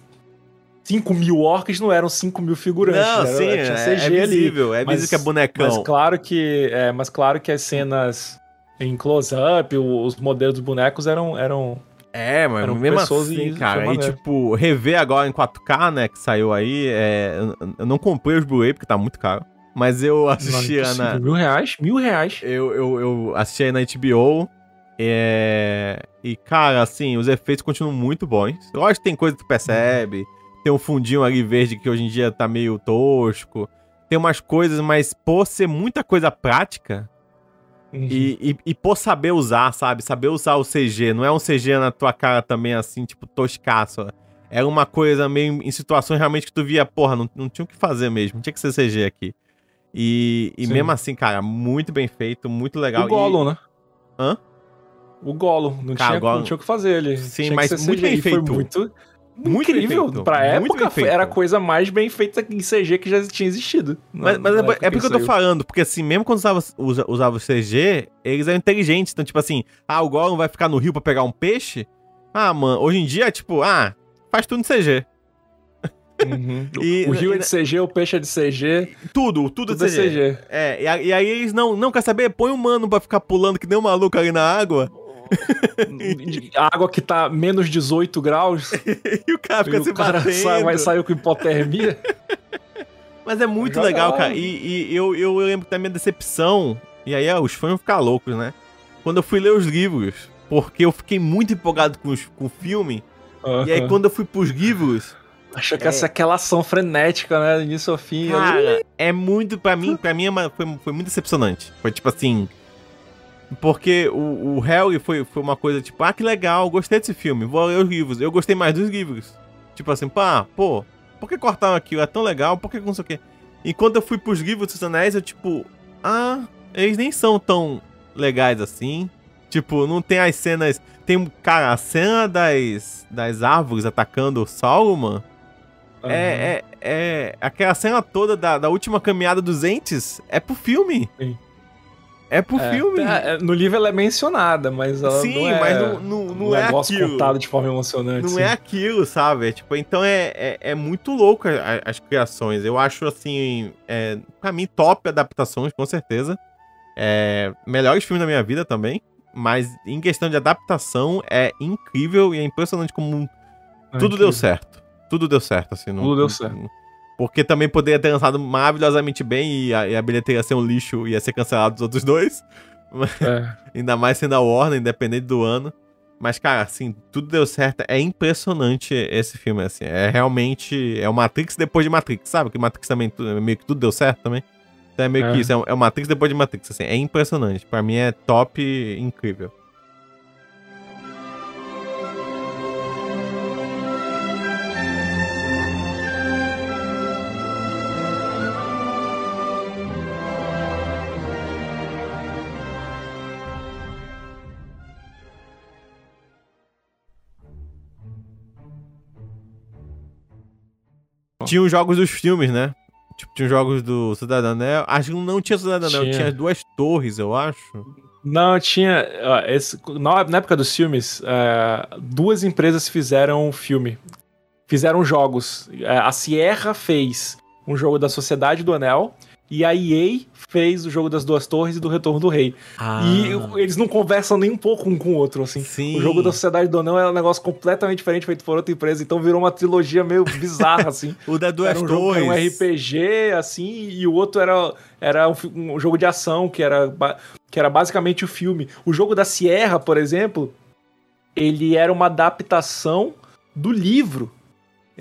5 mil orcs não eram 5 mil figurantes. Não, era, sim, tinha é, CG é ali. visível, é Mas- visível que é bonecão. Mas claro que, é, mas claro que as cenas em close-up, os modelos dos bonecos eram, eram É, mas Eram mesmo assim, e cara, e tipo, rever agora em 4K, né, que saiu aí, é, eu, não comprei os Blu-ray porque tá muito caro, mas eu assisti não, na, mil reais, mil reais. eu, eu, eu assisti aí na HBO, é, e cara, assim, os efeitos continuam muito bons, lógico que tem coisa que tu percebe, tem um fundinho ali verde que hoje em dia tá meio tosco, tem umas coisas, mas por ser muita coisa prática, Uhum. E, e, e, por saber usar, sabe? Saber usar o CG. Não é um CG na tua cara também, assim, tipo, toscaço. Era uma coisa meio em situações realmente que tu via, porra, não, não tinha o que fazer mesmo. Tinha que ser CG aqui. E, e mesmo assim, cara, muito bem feito, muito legal. O Gollum, e... né? Hã? O Gollum. Não, cara, tinha, Gollum... não tinha o que fazer ele. Sim, mas muito bem feito. Foi muito muito incrível. Feito. Pra época, era a coisa mais bem feita em CG que já tinha existido. Mas, mas é, é porque eu tô falando, porque assim, mesmo quando usava, usa, usava o CG, eles eram inteligentes. Então, tipo assim, ah, o Gollum vai ficar no rio pra pegar um peixe? Ah, mano, hoje em dia é tipo, ah, faz tudo em CG. Uhum. E, o rio é de CG, o peixe é de CG. Tudo, tudo, tudo é CG. É, CG. é e, e, aí eles não, não quer saber? Põe um mano pra ficar pulando que nem um maluco ali na água. Água que tá menos 18 graus. e o cara fica e se o cara sai, vai sair com hipotermia. Mas é muito legal, cara. E, e, eu, eu lembro da minha decepção. E aí os fãs vão ficar loucos, né? Quando eu fui ler os livros. Porque eu fiquei muito empolgado com, os, com o filme. Uhum. E aí quando eu fui pros livros. Achou que é... essa aquela ação frenética, né? Início ao fim. Cara, é muito. Pra mim, pra mim é foi, foi muito decepcionante. Foi tipo assim. Porque o, o Harry foi, foi uma coisa tipo, ah, que legal, gostei desse filme, vou ler os livros. Eu gostei mais dos livros. Tipo assim, pá, pô, por que cortaram aquilo? É tão legal, por que não sei o quê? E quando eu fui pros livros dos Anéis, eu tipo, ah, eles nem são tão legais assim. Tipo, não tem as cenas. Tem, cara, a cena das, das árvores atacando o Sauron. Uhum. É, é, é. Aquela cena toda da, da última caminhada dos entes é pro filme. Sim. É pro é, filme. É, no livro ela é mencionada, mas ela Sim, não é, mas não, não, não um é negócio aquilo. contado de forma emocionante. Não sim. é aquilo, sabe? Tipo, então é, é, é muito louco as, as, criações. Eu acho, assim, é, pra mim, top adaptações, com certeza. É, melhores filmes da minha vida também. Mas em questão de adaptação, é incrível e é impressionante como é tudo incrível. deu certo. Tudo deu certo, assim. Tudo deu certo. Porque também poderia ter lançado maravilhosamente bem e a, e a bilheteria ia ser um lixo e ia ser cancelado os outros dois. É. Ainda mais sendo a Warner, independente do ano. Mas, cara, assim, tudo deu certo. É impressionante esse filme, assim. É realmente. É o Matrix depois de Matrix, sabe? Que Matrix também meio que tudo deu certo também. Então é meio é. que isso. É o Matrix depois de Matrix, assim. É impressionante. Pra mim é top incrível. Tinha os jogos dos filmes, né? Tipo, tinha os jogos do Cidadão Anel. Acho que não tinha Cidadão Anel, tinha duas torres, eu acho. Não, tinha. esse, na, na, época dos filmes, é, duas empresas fizeram um filme. Fizeram jogos. É, a Sierra fez um jogo da Sociedade do Anel e a EA fez o jogo das duas torres e do Retorno do Rei. Ah. E eles não conversam nem um pouco um com o outro, assim. Sim. O jogo da Sociedade do Anão é um negócio completamente diferente, feito por outra empresa, então virou uma trilogia meio bizarra, assim. o da duas era um torres. Jogo, um RPG, assim, e o outro era, era um, um, jogo de ação, que era, que era basicamente o filme. O jogo da Sierra, por exemplo, ele era uma adaptação do livro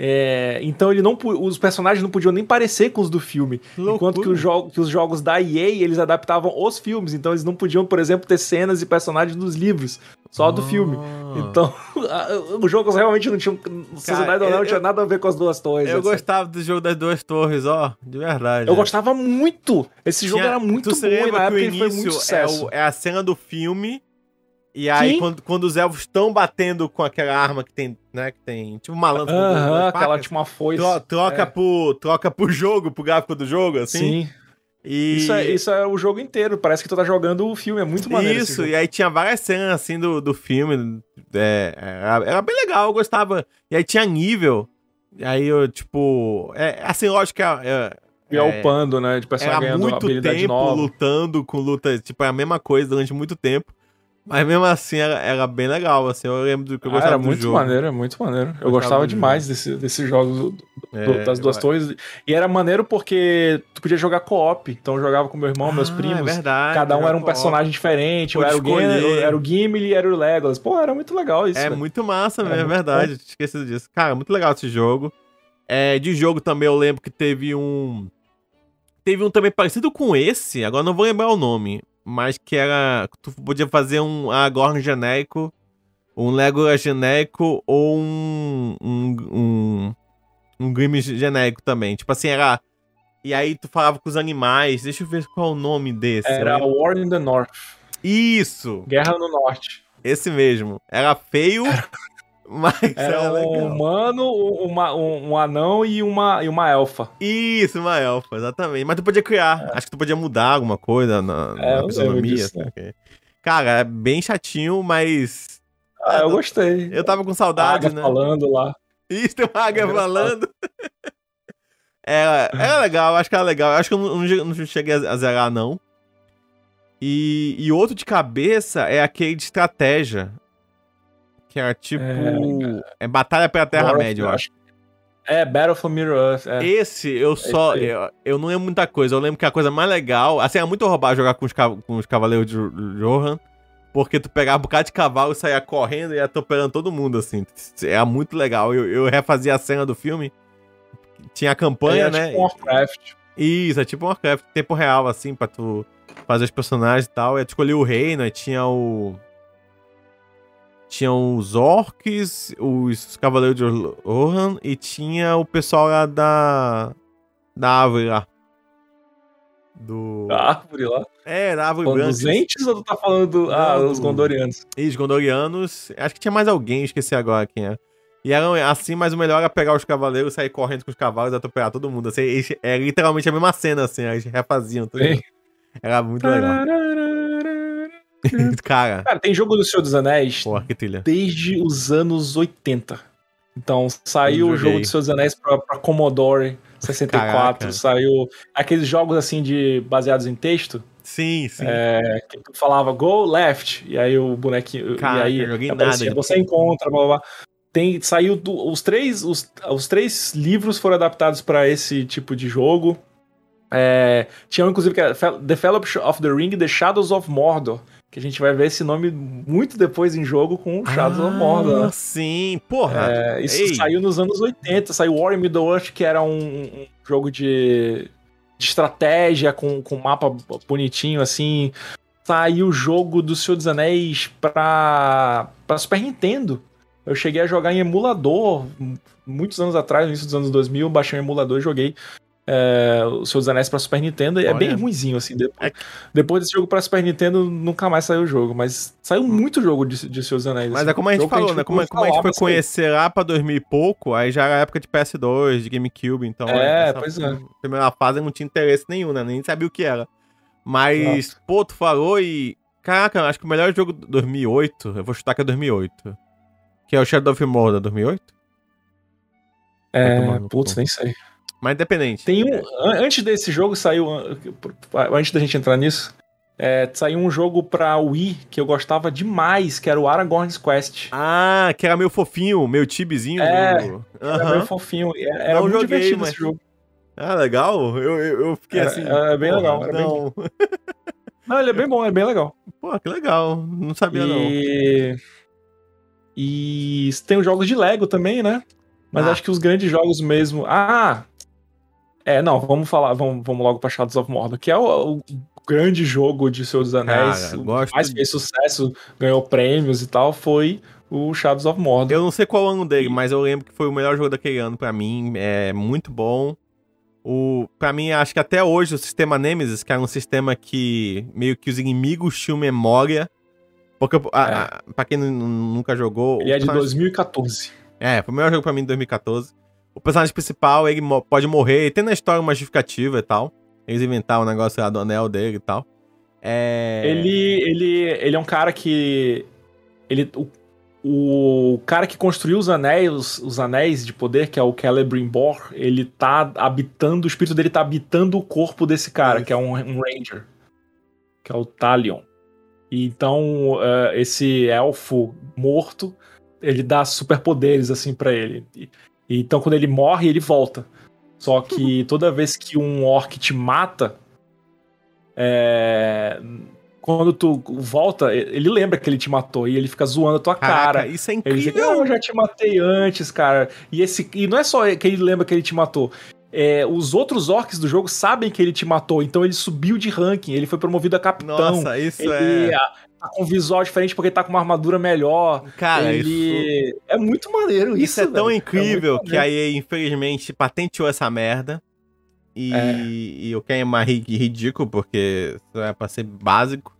é, então ele não os personagens não podiam nem parecer com os do filme. Enquanto que, jo que, os jogos da EA eles adaptavam os filmes. Então eles não podiam, por exemplo, ter cenas e personagens dos livros, só do filme. Ah. Então os jogos realmente não tinham. Sociedade não tinha nada a ver com as duas torres. Eu assim. gostava do jogo das duas torres, ó, de verdade. Eu é. gostava muito. Esse jogo era muito bom e na época ele foi muito sucesso. É, o, é a cena do filme e aí, quando, quando, os elfos estão batendo com aquela arma que tem, né? Que tem tipo uma lança. Aham, uh -huh, aquela tipo uma foice. Tro troca, é. pro, troca pro jogo, pro gráfico do jogo, assim. Sim. E... Isso, é, isso é o jogo inteiro, parece que tu tá jogando o filme, é muito maneiro. Isso, e aí tinha várias cenas assim do, do filme. É, era, era, bem legal, eu gostava. E aí tinha nível. E aí eu, tipo. É, assim, lógico que é, e é, upando, né? De personagem era muito tempo nova. lutando com luta, tipo, é a mesma coisa durante muito tempo. Mas mesmo assim era, era, bem legal, assim, eu lembro do que eu gostava ah, era muito jogo. maneiro, é muito maneiro. Eu, eu gostava demais desse, desse jogo do, é, das duas torres. E era maneiro porque tu podia jogar co-op. Então eu jogava com meu irmão, ah, meus primos. É verdade. Cada um era um personagem diferente. Eu era, o Gimli, era o Gimli e era o Legolas. Pô, era muito legal isso. É muito massa, é, é verdade. Bom. Esqueci disso. Cara, muito legal esse jogo. É, de jogo também eu lembro que teve um. Teve um também parecido com esse, agora não vou lembrar o nome mas que era. Tu podia fazer um Aragorn genérico, um Legolas genérico ou um. um, um, um Grimm genérico também. Tipo assim, era. E aí tu falava com os animais. Deixa eu ver qual é o nome desse. Era War in the North. Isso! Guerra no Norte. Esse mesmo. Era feio, mas Era era um humano, uma, um, um anão e uma, e uma elfa. Isso, uma elfa, exatamente. Mas tu podia criar. Acho que tu podia mudar alguma coisa na, É, na fisionomia. disso, né? Cara, é bem chatinho, mas. Ah, eu gostei. Eu tava com saudade, Águia né? falando lá. Isso, tem uma águia falando. Era, era legal, acho que era legal. Acho que eu não, não não cheguei a zerar, não. E, e outro de cabeça é aquele de estratégia. Que era tipo. É, Batalha pela Terra-média, eu acho. É, Battle for Middle Earth. É. Esse eu só. aí. Eu, eu não lembro muita coisa. Eu lembro que a coisa mais legal. Assim, é muito roubar jogar com os, com os Cavaleiros de Johan. Porque tu pegava um bocado de cavalo, saía correndo e atropelando todo mundo, assim. Era muito legal. Eu, eu refazia a cena do filme. Tinha a campanha, Ele é né? tipo Warcraft. Isso, é tipo Warcraft, tempo real, assim, pra tu fazer os personagens e tal. E tu escolhia o reino, aí tinha o. Tinha os orcs, os cavaleiros de Rohan e tinha o pessoal lá da. Da árvore lá. Do. A árvore lá. É, da árvore branca. dos entes ou tu tá falando do... Ah, Não, os do- Gondorianos. E os Gondorianos. Acho que tinha mais alguém, esqueci agora quem é. E eram assim, mas o melhor era pegar os cavaleiros, sair correndo com os cavalos e atropelar todo mundo. Assim, é literalmente a mesma cena, assim, eles refaziam. Sim. Era muito legal. Cara, Cara, tem jogo do Senhor dos Anéis porra, desde os anos 80. Então, saiu o jogo do Senhor dos Anéis pra, pra Commodore 64, Caraca. saiu aqueles jogos assim de baseados em texto, Sim, sim. é, que tu falava go left, e aí o bonequinho, Caraca, e aí joguei aparecia, nada. você encontra, blá blá blá. Tem, saiu do- os três os, os três livros foram adaptados pra esse tipo de jogo. É, tinha um, inclusive que era Fel- The Fellowship of the Ring, The Shadows of Mordor, que a gente vai ver esse nome muito depois em jogo com o Shadows of Mordor. né? Ah, sim, porra. É, isso Ei. saiu nos anos 80, saiu War in Middle-earth, que era um, um jogo de, de estratégia com, com mapa bonitinho, assim. Saiu o jogo do Senhor dos Anéis pra, pra Super Nintendo. Eu cheguei a jogar em emulador muitos anos atrás, no início dos anos 2000, eu baixei um emulador e joguei é, o Senhor dos Anéis pra Super Nintendo. E é Olha. bem ruinzinho, assim. Depois, É- depois desse jogo pra Super Nintendo, nunca mais saiu o jogo. Mas saiu muito jogo de, de Senhor dos Anéis. Mas assim. é como a gente falou, né? Como, ouviu como a gente foi conhecer lá pra 2000 e pouco, aí já era época de PS2, de GameCube, então... É, essa pois é. Primeira fase não tinha interesse nenhum, né? Nem sabia o que era. Mas, pô, tu falou e... Caraca, acho que o melhor jogo de 2008, eu vou chutar que é 2008. Que é o Shadow of Mordor, 2008? Vai tomar É, putz, nem sei. Mas independente. Tem um. an- Antes desse jogo saiu. an- Antes da gente entrar nisso, é, saiu um jogo pra Wii que eu gostava demais, que era o Aragorn's Quest. Ah, que era meio fofinho, meio tibizinho. É, jogo. Era meio fofinho. Era, era Não muito joguei, divertido mas- esse jogo. Ah, legal. Eu, eu, eu fiquei Era- assim. era bem legal, era bem não. Não, ele é bem bom, é bem legal. Pô, que legal. Não sabia, não. E. E tem os jogos de Lego também, né? Mas Ah. acho que os grandes jogos mesmo. Ah! É, não, vamos falar, vamos, vamos logo pra Shadows of Mordor, que é o, o grande jogo de Senhor dos Anéis. Cara, o gosto que mais de- fez sucesso, ganhou prêmios e tal, foi o Shadows of Mordor. Eu não sei qual ano dele, mas eu lembro que foi o melhor jogo daquele ano pra mim. É muito bom. O, pra mim, acho que até hoje o sistema Nemesis, que era um sistema que meio que os inimigos tinham memória. Porque, a, a, pra quem nu- nunca jogou. Ele é de personagem- 2014. É, foi o melhor jogo pra mim em 2014. O personagem principal, ele pode morrer, e tem na história uma justificativa e tal. Eles inventaram o negócio lá do anel dele e tal. É. Ele, ele, ele é um cara que. Ele, o, o cara que construiu os anéis, os anéis de poder, que é o Celebrimbor, ele tá habitando, o espírito dele tá habitando o corpo desse cara, que é um, um Ranger. Que é o Talion. E Então, eh, esse elfo morto, ele dá superpoderes, assim, pra ele. E então, quando ele morre, ele volta. Só que toda vez que um orc te mata, é, quando tu volta, ele lembra que ele te matou e ele fica zoando a tua Caraca, cara. isso é Ele diz, incrível. não, eu já te matei antes, cara. E esse e não é só que ele lembra que ele te matou. é, os outros orcs do jogo sabem que ele te matou, então ele subiu de ranking, ele foi promovido a capitão. Nossa, isso ele é. Tá com um visual diferente porque tá com uma armadura melhor. Cara, ele... isso, É muito maneiro isso. isso é tão velho. incrível muito que a EA, infelizmente, patenteou essa merda. E, É. e o que é mais ri- ridículo, porque isso é pra ser básico.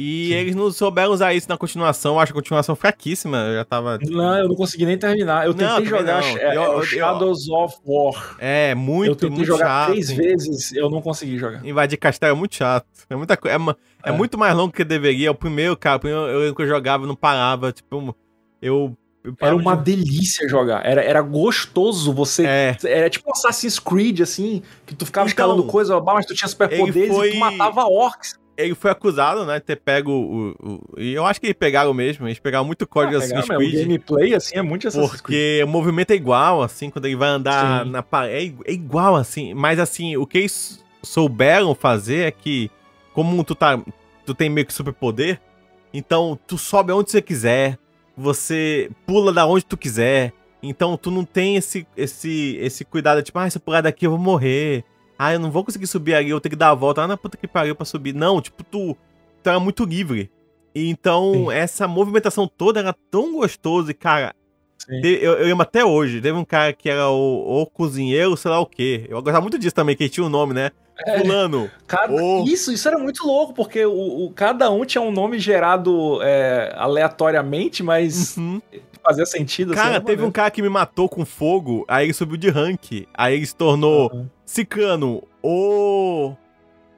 E Sim. eles não souberam usar isso na continuação. Eu acho a continuação fraquíssima. Eu já tava. Não, eu não consegui nem terminar. Eu Não, tentei também jogar não. é, Eu- é eu- Shadows of War. É, muito, eu tentei muito jogar chato. três hein. vezes, eu não consegui jogar. Invadir castelo é muito chato. É muita. É, é É. muito mais longo que deveria. O primeiro, cara, o primeiro eu, eu jogava não parava. Tipo, eu. Era uma de- delícia jogar. Era, era gostoso você. É. Era tipo Assassin's Creed, assim, que tu ficava Então, escalando coisa, mas tu tinha superpoderes foi- e tu matava orcs. Ele foi acusado, né, de ter pego o, o- E eu acho que eles pegaram mesmo. Eles pegaram muito código Ah, Assassin's meu, O Creed. gameplay, assim, é muito Assassin's Creed. Porque o movimento é igual, assim, quando ele vai andar Sim. na parede. É, é igual, assim. Mas, assim, o que eles souberam fazer é que, como tu, tá, tu tem meio que superpoder, então tu sobe aonde você quiser, você pula da onde tu quiser. Então tu não tem esse, esse, esse cuidado, tipo, ah, se eu pular daqui eu vou morrer. Ah, eu não vou conseguir subir ali, eu tenho que dar a volta lá na puta que pariu pra subir. Não, tipo, tu, tu era muito livre. E então, Sim. essa movimentação toda era tão gostoso e, cara, Eu, eu lembro até hoje, teve um cara que era o, o cozinheiro, sei lá o quê. Eu gostava muito disso também, que ele tinha um nome, né? É. Fulano. Cada- Ô. Isso, isso era muito louco, porque o, o- cada um tinha um nome gerado é, aleatoriamente, mas Uhum. fazia sentido. assim, Cara, era teve um cara que me matou com fogo, aí ele subiu de rank. Aí ele se tornou Aham. Cicano, o.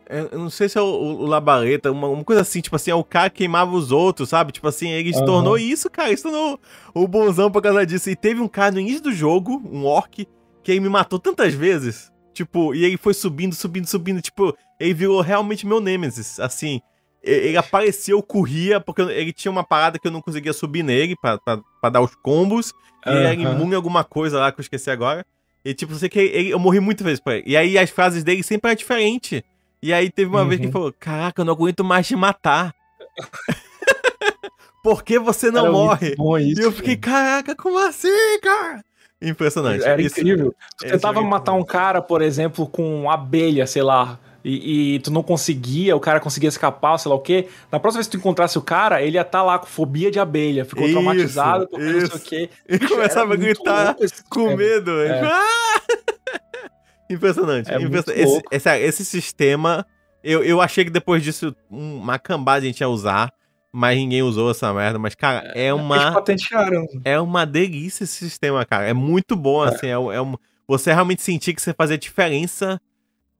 Eu eu não sei se é o, o, o Labareta, uma, uma coisa assim, tipo assim, é o cara que queimava os outros, sabe? Tipo assim, ele se Aham. tornou isso, cara, ele se tornou o bonzão por causa disso. E teve um cara no início do jogo, um orc, que ele me matou tantas vezes, tipo, e ele foi subindo, subindo, subindo, tipo, ele virou realmente meu Nemesis, assim. Ele apareceu, eu corria, porque ele tinha uma parada que eu não conseguia subir nele pra, pra, pra dar os combos. E ele era imune a alguma coisa lá que eu esqueci agora. E tipo, eu sei que ele- eu morri muitas vezes pra ele. E aí as frases dele sempre eram diferentes. E aí teve uma vez que ele Uhum. falou: Caraca, eu não aguento mais te matar. Por que você não Era morre? isso, e eu fiquei, caraca, como assim, cara? Impressionante. Era Isso- incrível. Tu tentava é matar um cara, por exemplo, com abelha, sei lá, e, e tu não conseguia, o cara conseguia escapar, sei lá o quê. Na próxima vez que tu encontrasse o cara, ele ia estar lá com fobia de abelha, ficou Isso, traumatizado porque não sei isso. o quê. E começava a gritar com medo. É. "Ah!" Impressionante. É impressionante. Esse, esse, esse sistema, eu, eu achei que depois disso um- uma cambada a gente ia usar, mas ninguém usou essa merda. Mas, cara, é Eles uma. patentearam. É uma delícia esse sistema, cara. É muito bom, assim. É, é um, você realmente sentir que você fazia diferença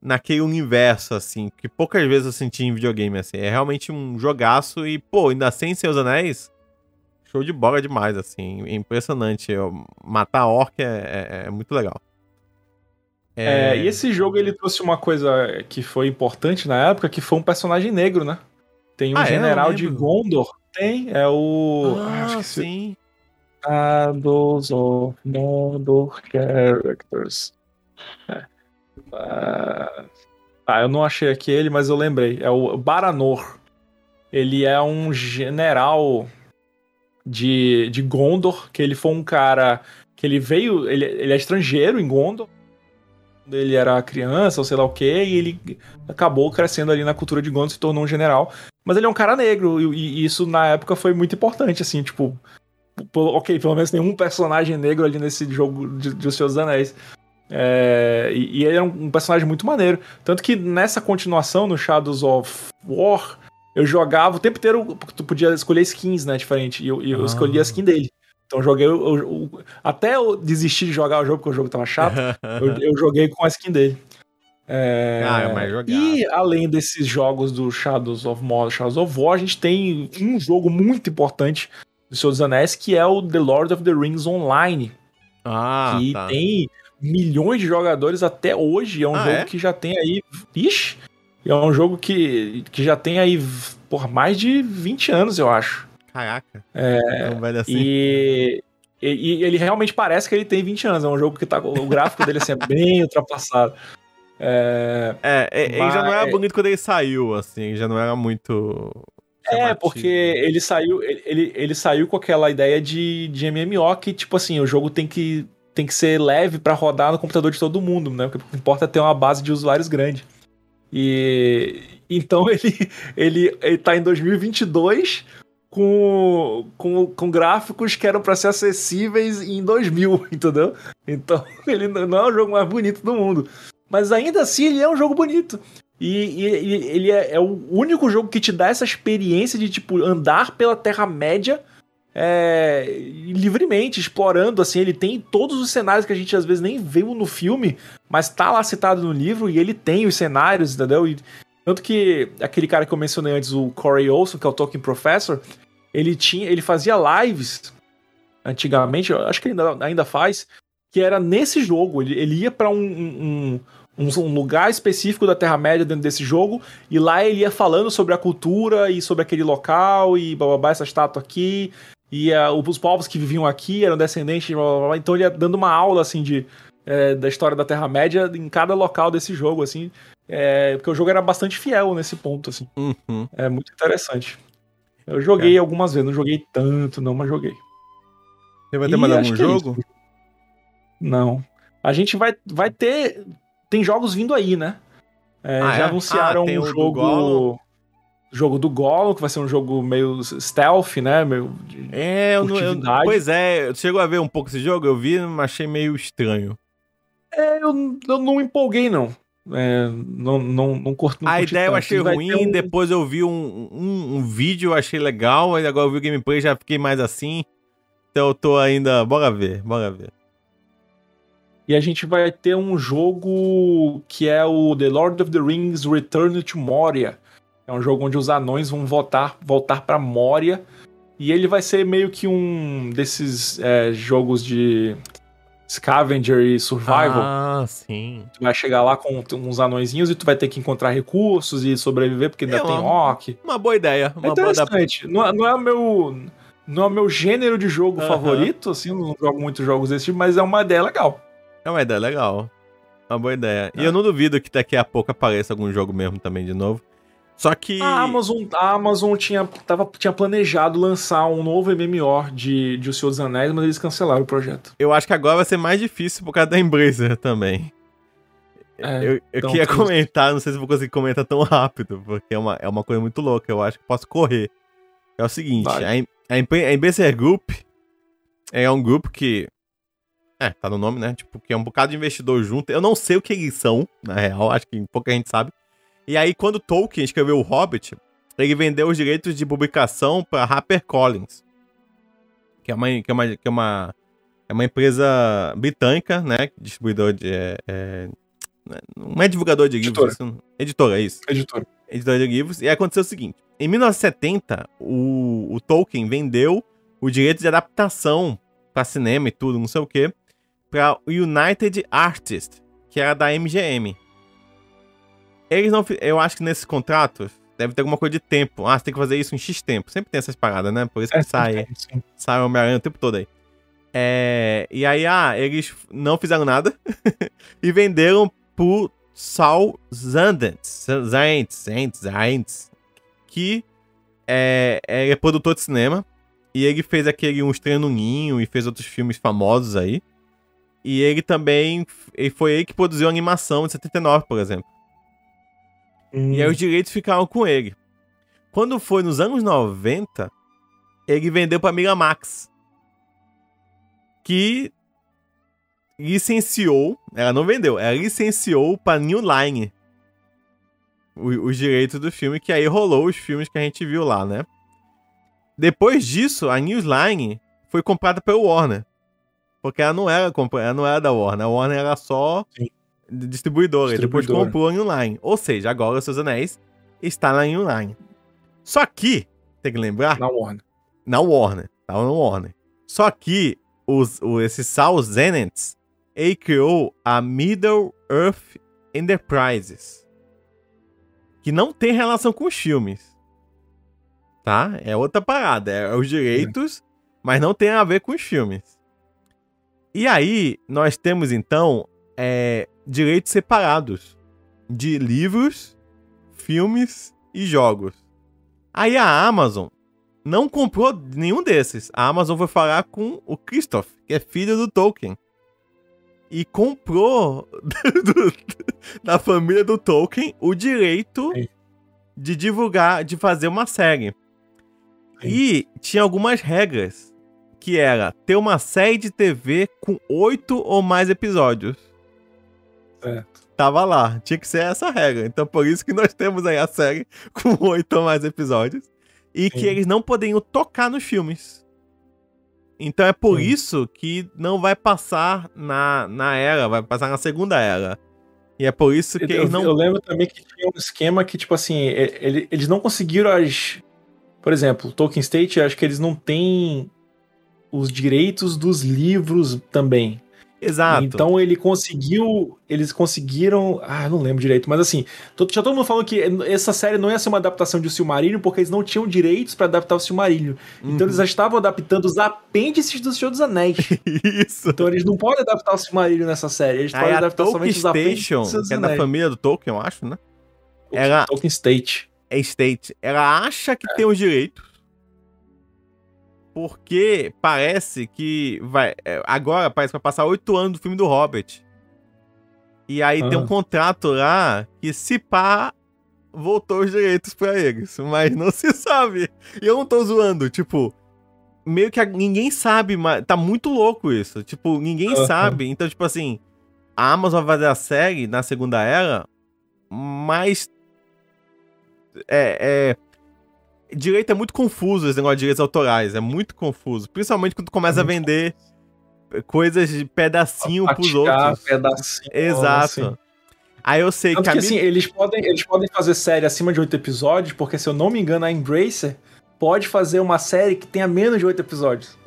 naquele universo, assim. Que poucas vezes eu senti em videogame, assim. É realmente um jogaço e, pô, ainda sem Seus Anéis, show de bola demais, assim. É impressionante. Eu- matar orc é, é- é muito legal. É, e esse jogo ele trouxe uma coisa que foi importante na época, que foi um personagem negro, né? Tem um Ah, é? General de lembro. Gondor. Tem, é o. Ah, acho que sim. Shadows of Mordor Characters. É. Ah, ah, eu não achei aqui ele, mas eu lembrei. É o Baranor. Ele é um general de, de Gondor, que ele foi um cara que ele veio, ele, ele é estrangeiro em Gondor. Quando Ele era criança, ou sei lá o que, e ele acabou crescendo ali na cultura de Gondor, se tornou um general. Mas ele é um cara negro, e, e isso na época foi muito importante, assim, tipo, ok, pelo menos tem um personagem negro ali nesse jogo de, de Os Seus Anéis. É, e, e ele é um, um personagem muito maneiro. Tanto que nessa continuação, no Shadows of War, eu jogava o tempo inteiro, tu podia escolher skins, né, diferente. E eu, eu Ah. escolhi a skin dele. Então eu joguei. o- o- até eu desistir de jogar o jogo, porque o jogo tava chato, eu, eu joguei com a skin dele. É, Ah, é mais jogado. E além desses jogos do Shadows of Mordor, Shadows of War, a gente tem um jogo muito importante do Senhor dos Anéis, que é o The Lord of the Rings Online, Ah, que tá. tem milhões de jogadores até hoje. É um Ah, jogo é? que já tem aí. Ixi! É um jogo que, que já tem aí por mais de 20 anos, eu acho. Caraca. É. Tão velho assim. E, e- e ele realmente parece que ele tem 20 anos. É um jogo que tá. O gráfico dele assim, é bem ultrapassado. É, É, é, ele já não era Mas- bonito quando ele saiu, assim. Já não era muito. É, porque ele saiu, ele, ele, saiu com aquela ideia de, de MMO que, tipo assim, o jogo tem que, tem que ser leve para rodar no computador de todo mundo, né? O que importa é ter uma base de usuários grande. E então ele ele, ele tá em 2022 com, com, com gráficos que eram para ser acessíveis em 2000, entendeu? Então ele não é o jogo mais bonito do mundo. Mas ainda assim ele é um jogo bonito. E, e ele é, é, o único jogo que te dá essa experiência de tipo andar pela Terra-média é, livremente, explorando. Assim, ele tem todos os cenários que a gente às vezes nem viu no filme, mas tá lá citado no livro e ele tem os cenários, entendeu? E, tanto que aquele cara que eu mencionei antes, o Corey Olson, que é o Tolkien Professor, ele tinha, ele fazia lives antigamente, acho que ele ainda, ainda faz, que era nesse jogo. Ele, ele ia para um, um, um, um, lugar específico da Terra-média dentro desse jogo, e lá ele ia falando sobre a cultura e sobre aquele local, e bababá, essa estátua aqui, e uh, os povos que viviam aqui eram descendentes, blá, blá, blá. então ele ia dando uma aula assim de. É, da história da Terra-média em cada local desse jogo, assim. É, porque o jogo era bastante fiel nesse ponto, assim. Uhum. É muito interessante. Eu joguei é. algumas vezes, não joguei tanto, não, mas joguei. Você vai ter mais algum é jogo? É não. A gente vai, vai ter. Tem jogos vindo aí, né? É, ah, já é? anunciaram ah, um jogo. Jogo do Gollum, que vai ser um jogo meio stealth, né? Meio é, eu, eu, pois é, chegou a ver um pouco esse jogo? Eu vi, mas achei meio estranho. É, eu, eu não empolguei, não. É, não, não, não curto. a ideia tanto. eu achei ruim, um... depois eu vi um, um, um, vídeo, achei legal, e agora eu vi o gameplay já fiquei mais assim. Então eu tô ainda. Bora ver, bora ver. E a gente vai ter um jogo que é o The Lord of the Rings Return to Moria. É um jogo onde os anões vão voltar, voltar para Moria. E ele vai ser meio que um desses é, jogos de Scavenger e Survival. Ah, sim. Tu vai chegar lá com uns anõezinhos e tu vai ter que encontrar recursos e sobreviver, porque ainda é tem orc. Uma boa ideia. Uma é interessante. Boa... Não, não é o meu. Não é o meu gênero de jogo favorito, assim, não jogo muitos jogos desse tipo, mas é uma ideia legal. É uma ideia legal. Uma boa ideia. É. E eu não duvido que daqui a pouco apareça algum jogo mesmo também de novo. Só que. A Amazon, a Amazon tinha, tava, tinha planejado lançar um novo MMO de, de O Senhor dos Anéis, mas eles cancelaram o projeto. Eu acho que agora vai ser mais difícil por causa da Embracer também. É, eu eu então, queria comentar, não sei se vou conseguir comentar tão rápido, porque é uma, é uma coisa muito louca. Eu acho que posso correr. É o seguinte: a, a, a Embracer Group é um grupo que. É, tá no nome, né? Tipo, que é um bocado de investidor junto. Eu não sei o que eles são, na real, acho que pouca gente sabe. E aí, quando Tolkien escreveu O Hobbit, ele vendeu os direitos de publicação para HarperCollins, que é uma, que é uma, que é uma, é uma empresa britânica, né? Distribuidor de. É, é, não é divulgador de livros. Editora. Isso, editora, é isso. Editora. Editora de livros. E aconteceu o seguinte: em 1970, o, o Tolkien vendeu o direito de adaptação para cinema e tudo, não sei o quê, para United Artists, que era da MGM. Eles não. Eu acho que nesses contratos deve ter alguma coisa de tempo. Ah, você tem que fazer isso em X tempo. Sempre tem essas paradas, né? Por isso que é, sai, sim. sai Homem-Aranha o tempo todo aí. É, e aí, ah, eles não fizeram nada e venderam pro Saul Zandens, Zandens, Zandens, que é, é, é, produtor de cinema. E ele fez aquele Um Estranho no Ninho e fez outros filmes famosos aí. E ele também. Ele foi ele que produziu a animação de 79, por exemplo. Hum. E aí os direitos ficaram com ele. Quando foi nos anos 90, ele vendeu pra Miramax. Que licenciou, ela não vendeu, ela licenciou pra New Line os, direitos do filme, que aí rolou os filmes que a gente viu lá, né? Depois disso, a New Line foi comprada pelo Warner. Porque ela não era, ela não era da Warner, a Warner era só Sim distribuidora. Ele depois comprou a Inline. Ou seja, agora os seus anéis está na Inline. Só que, tem que lembrar. Na Warner. Na Warner. Tava na Warner. Só que os, o, esse Sal Zenits, ele criou a Middle Earth Enterprises. Que não tem relação com os filmes. Tá? É outra parada. É os direitos, é. mas não tem a ver com os filmes. E aí, nós temos então é, direitos separados de livros, filmes e jogos. Aí a Amazon não comprou nenhum desses. A Amazon foi falar com o Christoph, que é filho do Tolkien. e comprou do, da família do Tolkien o direito Sim. de divulgar, de fazer uma série. Sim. E tinha algumas regras, que era ter uma série de TV com oito ou mais episódios. Certo. Tava lá, tinha que ser essa regra. Então por isso que nós temos aí a série com oito ou mais episódios. E que Sim. eles não poderiam tocar nos filmes. Então é por Sim. isso que não vai passar na, na era, vai passar na segunda era. E é por isso que Eu, eles não. eu lembro também que tinha um esquema que, tipo assim, ele- eles não conseguiram as. Por exemplo, Tolkien State, acho que eles não têm os direitos dos livros também. Exato. Então ele conseguiu. Eles conseguiram. Ah, não lembro direito, mas assim, tinha todo mundo falando que essa série não ia ser uma adaptação de Silmarillion, porque eles não tinham direitos pra adaptar o Silmarillion. Então Uhum. eles já estavam adaptando os apêndices do Senhor dos Anéis. Isso. Então eles não podem adaptar o Silmarillion nessa série. Eles Aí podem adaptar somente os apêndices Station, do Senhor dos que é da Anéis. família do Tolkien, eu acho, né? Ela Tolkien State. é State. Ela acha que tem os direitos. Porque parece que vai. é, Agora parece que vai passar oito anos do filme do Hobbit. E aí tem um Ah. contrato lá que se pá. Voltou os direitos pra eles, mas não se sabe. E eu não tô zoando, tipo, meio que a- ninguém sabe, mas tá muito louco isso. Tipo, ninguém Aham. sabe. Então, tipo assim, a Amazon vai fazer a série na segunda era, mas é, é- direito é muito confuso esse negócio de direitos autorais, é muito confuso, principalmente quando tu começa É a vender coisas de pedacinho pros Fatiar outros. pedacinho, Exato. assim. Aí eu sei Tanto que a que assim, eles podem, eles podem fazer série acima de oito episódios, porque se eu não me engano, a Embracer pode fazer uma série que tenha menos de oito episódios.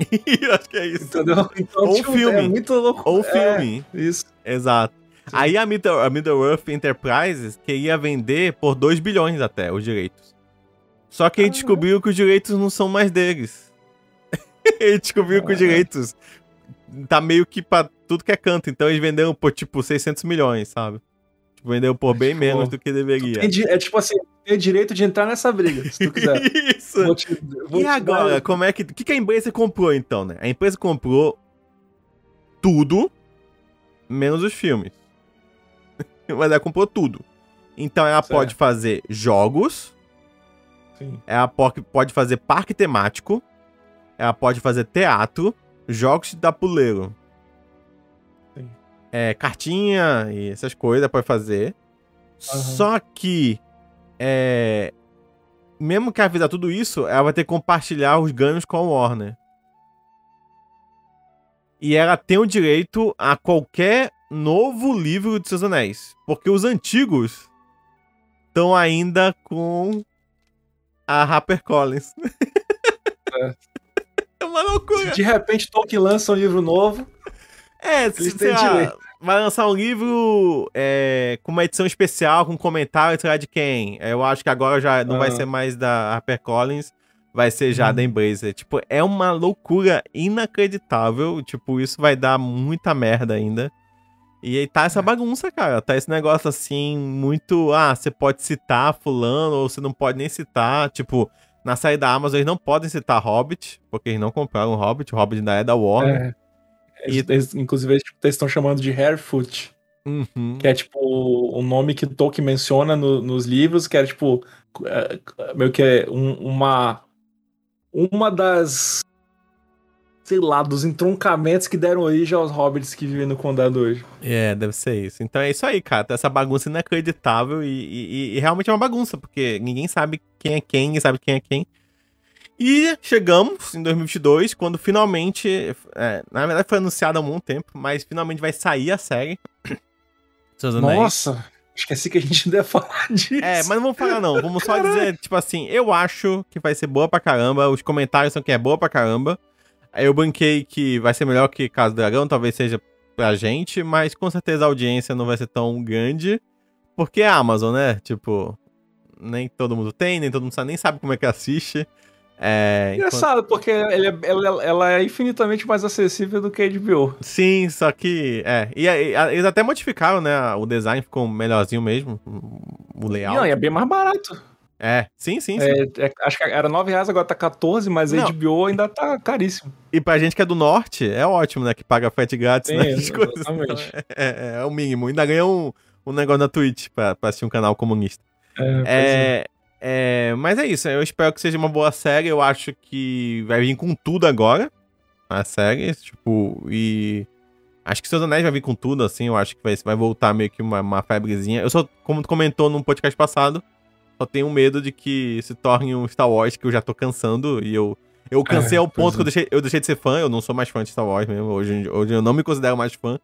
acho que é isso. Entendeu? Então, Ou um tipo, filme. É muito louco. Ou um É, filme. isso. Exato. Aí a, Middle, a Middle-earth Enterprises queria vender por 2 bilhões até os direitos. Só que ele descobriu que os direitos não são mais deles. ele descobriu que os direitos tá meio que pra tudo que é canto. Então eles venderam por tipo 600 milhões, sabe? Tipo, venderam por bem menos do que deveria. Tem É tipo assim, tem direito de entrar nessa briga, se tu quiser. Isso. Vou te- vou E agora, dar- como é que. O que, que a empresa comprou então, né? A empresa comprou tudo, menos os filmes. Mas ela comprou tudo. Então ela Certo. pode fazer jogos, Sim. ela po- pode fazer parque temático, ela pode fazer teatro, jogos de tabuleiro. Sim. É, cartinha e essas coisas pode fazer. Aham. Só que. É, mesmo que ela fizer tudo isso, ela vai ter que compartilhar os ganhos com a Warner. E ela tem o direito a qualquer novo livro de Seus Anéis. Porque os antigos estão ainda com a HarperCollins. É. é uma loucura. De repente, Tolkien lança um livro novo. É, se, sei lá, vai lançar um livro é, com uma edição especial, com comentário, sei lá de quem. Eu acho que agora já não vai Ah. ser mais da HarperCollins, vai ser já Hum. da Embracer. Tipo, é uma loucura inacreditável. Tipo, isso vai dar muita merda ainda. E aí tá essa bagunça, cara. Tá esse negócio assim, muito. Ah, você pode citar Fulano, ou você não pode nem citar. Tipo, na saída da Amazon eles não podem citar Hobbit, porque eles não compraram Hobbit. O Hobbit ainda é da Warner. É. Eles- eles- inclusive, eles tipo, estão chamando de Harefoot, Uhum. que é tipo o nome que Tolkien menciona no- nos livros, que era tipo é, meio que é um- uma uma das sei lá, dos entroncamentos que deram origem aos hobbits que vivem no condado hoje. É, deve ser isso. Então é isso aí, cara. Essa bagunça inacreditável e, e- e realmente é uma bagunça, porque ninguém sabe quem é quem, ninguém sabe quem é quem. E chegamos em 2022, quando finalmente. é, na verdade foi anunciado há um bom tempo, mas finalmente vai sair a série. Nossa, esqueci que a gente ainda ia falar disso. É, mas não vamos falar não. Vamos só dizer, tipo assim, eu acho que vai ser boa pra caramba. Os comentários são que é boa pra caramba. Aí eu banquei que vai ser melhor que Casa do Dragão, talvez seja pra gente, mas com certeza a audiência não vai ser tão grande. Porque é a Amazon, né? Tipo, nem todo mundo tem, nem todo mundo sabe, nem sabe como é que assiste. É, enquanto- Engraçado, porque ele é- ela, ela é infinitamente mais acessível do que a HBO. Sim, só que. É. E, e- eles até modificaram, né? O design ficou melhorzinho mesmo. O layout. Não, e é bem mais barato. É, sim, sim, sim. É, é, acho que era 9 reais, agora tá 14, mas a. HBO ainda tá caríssimo. E pra gente que é do norte, é ótimo, né? Que paga frete grátis, Sim, né? exatamente. Então, é, é, é o mínimo. Ainda ganha um, um negócio na Twitch pra, pra assistir um canal comunista. É, é. É, é, mas é isso, eu espero que seja uma boa série. Eu acho que vai vir com tudo agora. A série, tipo, e. Acho que Seus Anéis vai vir com tudo, assim. Eu acho que vai, vai voltar meio que uma, uma febrezinha. Eu só, como tu comentou num podcast passado, só tenho medo de que se torne um Star Wars que eu já tô cansando. E eu. Eu cansei É, ao ponto pois que eu deixei, eu deixei de ser fã. Eu não sou mais fã de Star Wars mesmo. Hoje, hoje eu não me considero mais fã.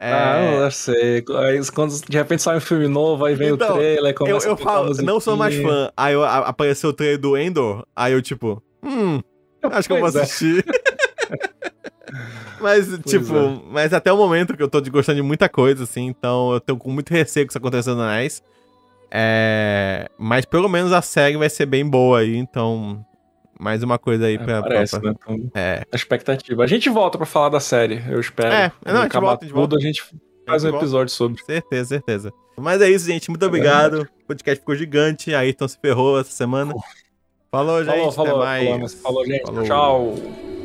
É, Ah, eu sei. Aí, quando de repente sai um filme novo, aí vem Então, o trailer, eu, começa eu a tocar falo, a não sou mais fã. Aí eu- a- apareceu o trailer do Endor, aí eu tipo, hum, acho que eu vou Pois é. assistir. mas, tipo, é. mas até o momento que eu tô gostando de muita coisa, assim, então eu tenho com muito receio que isso aconteça no Anéis. É, mas pelo menos a série vai ser bem boa aí, então mais uma coisa aí É, pra, parece, pra- né? Então, É, a expectativa. A gente volta pra falar da série, eu espero. É, não, a gente volta, gente tudo, volta. a gente faz um episódio sobre. certeza, certeza. Mas é isso, gente, muito obrigado. O podcast ficou gigante, aí então se ferrou essa semana. Falou, gente, Falou, até falou, mais. falou, falou, gente. Falou. Tchau.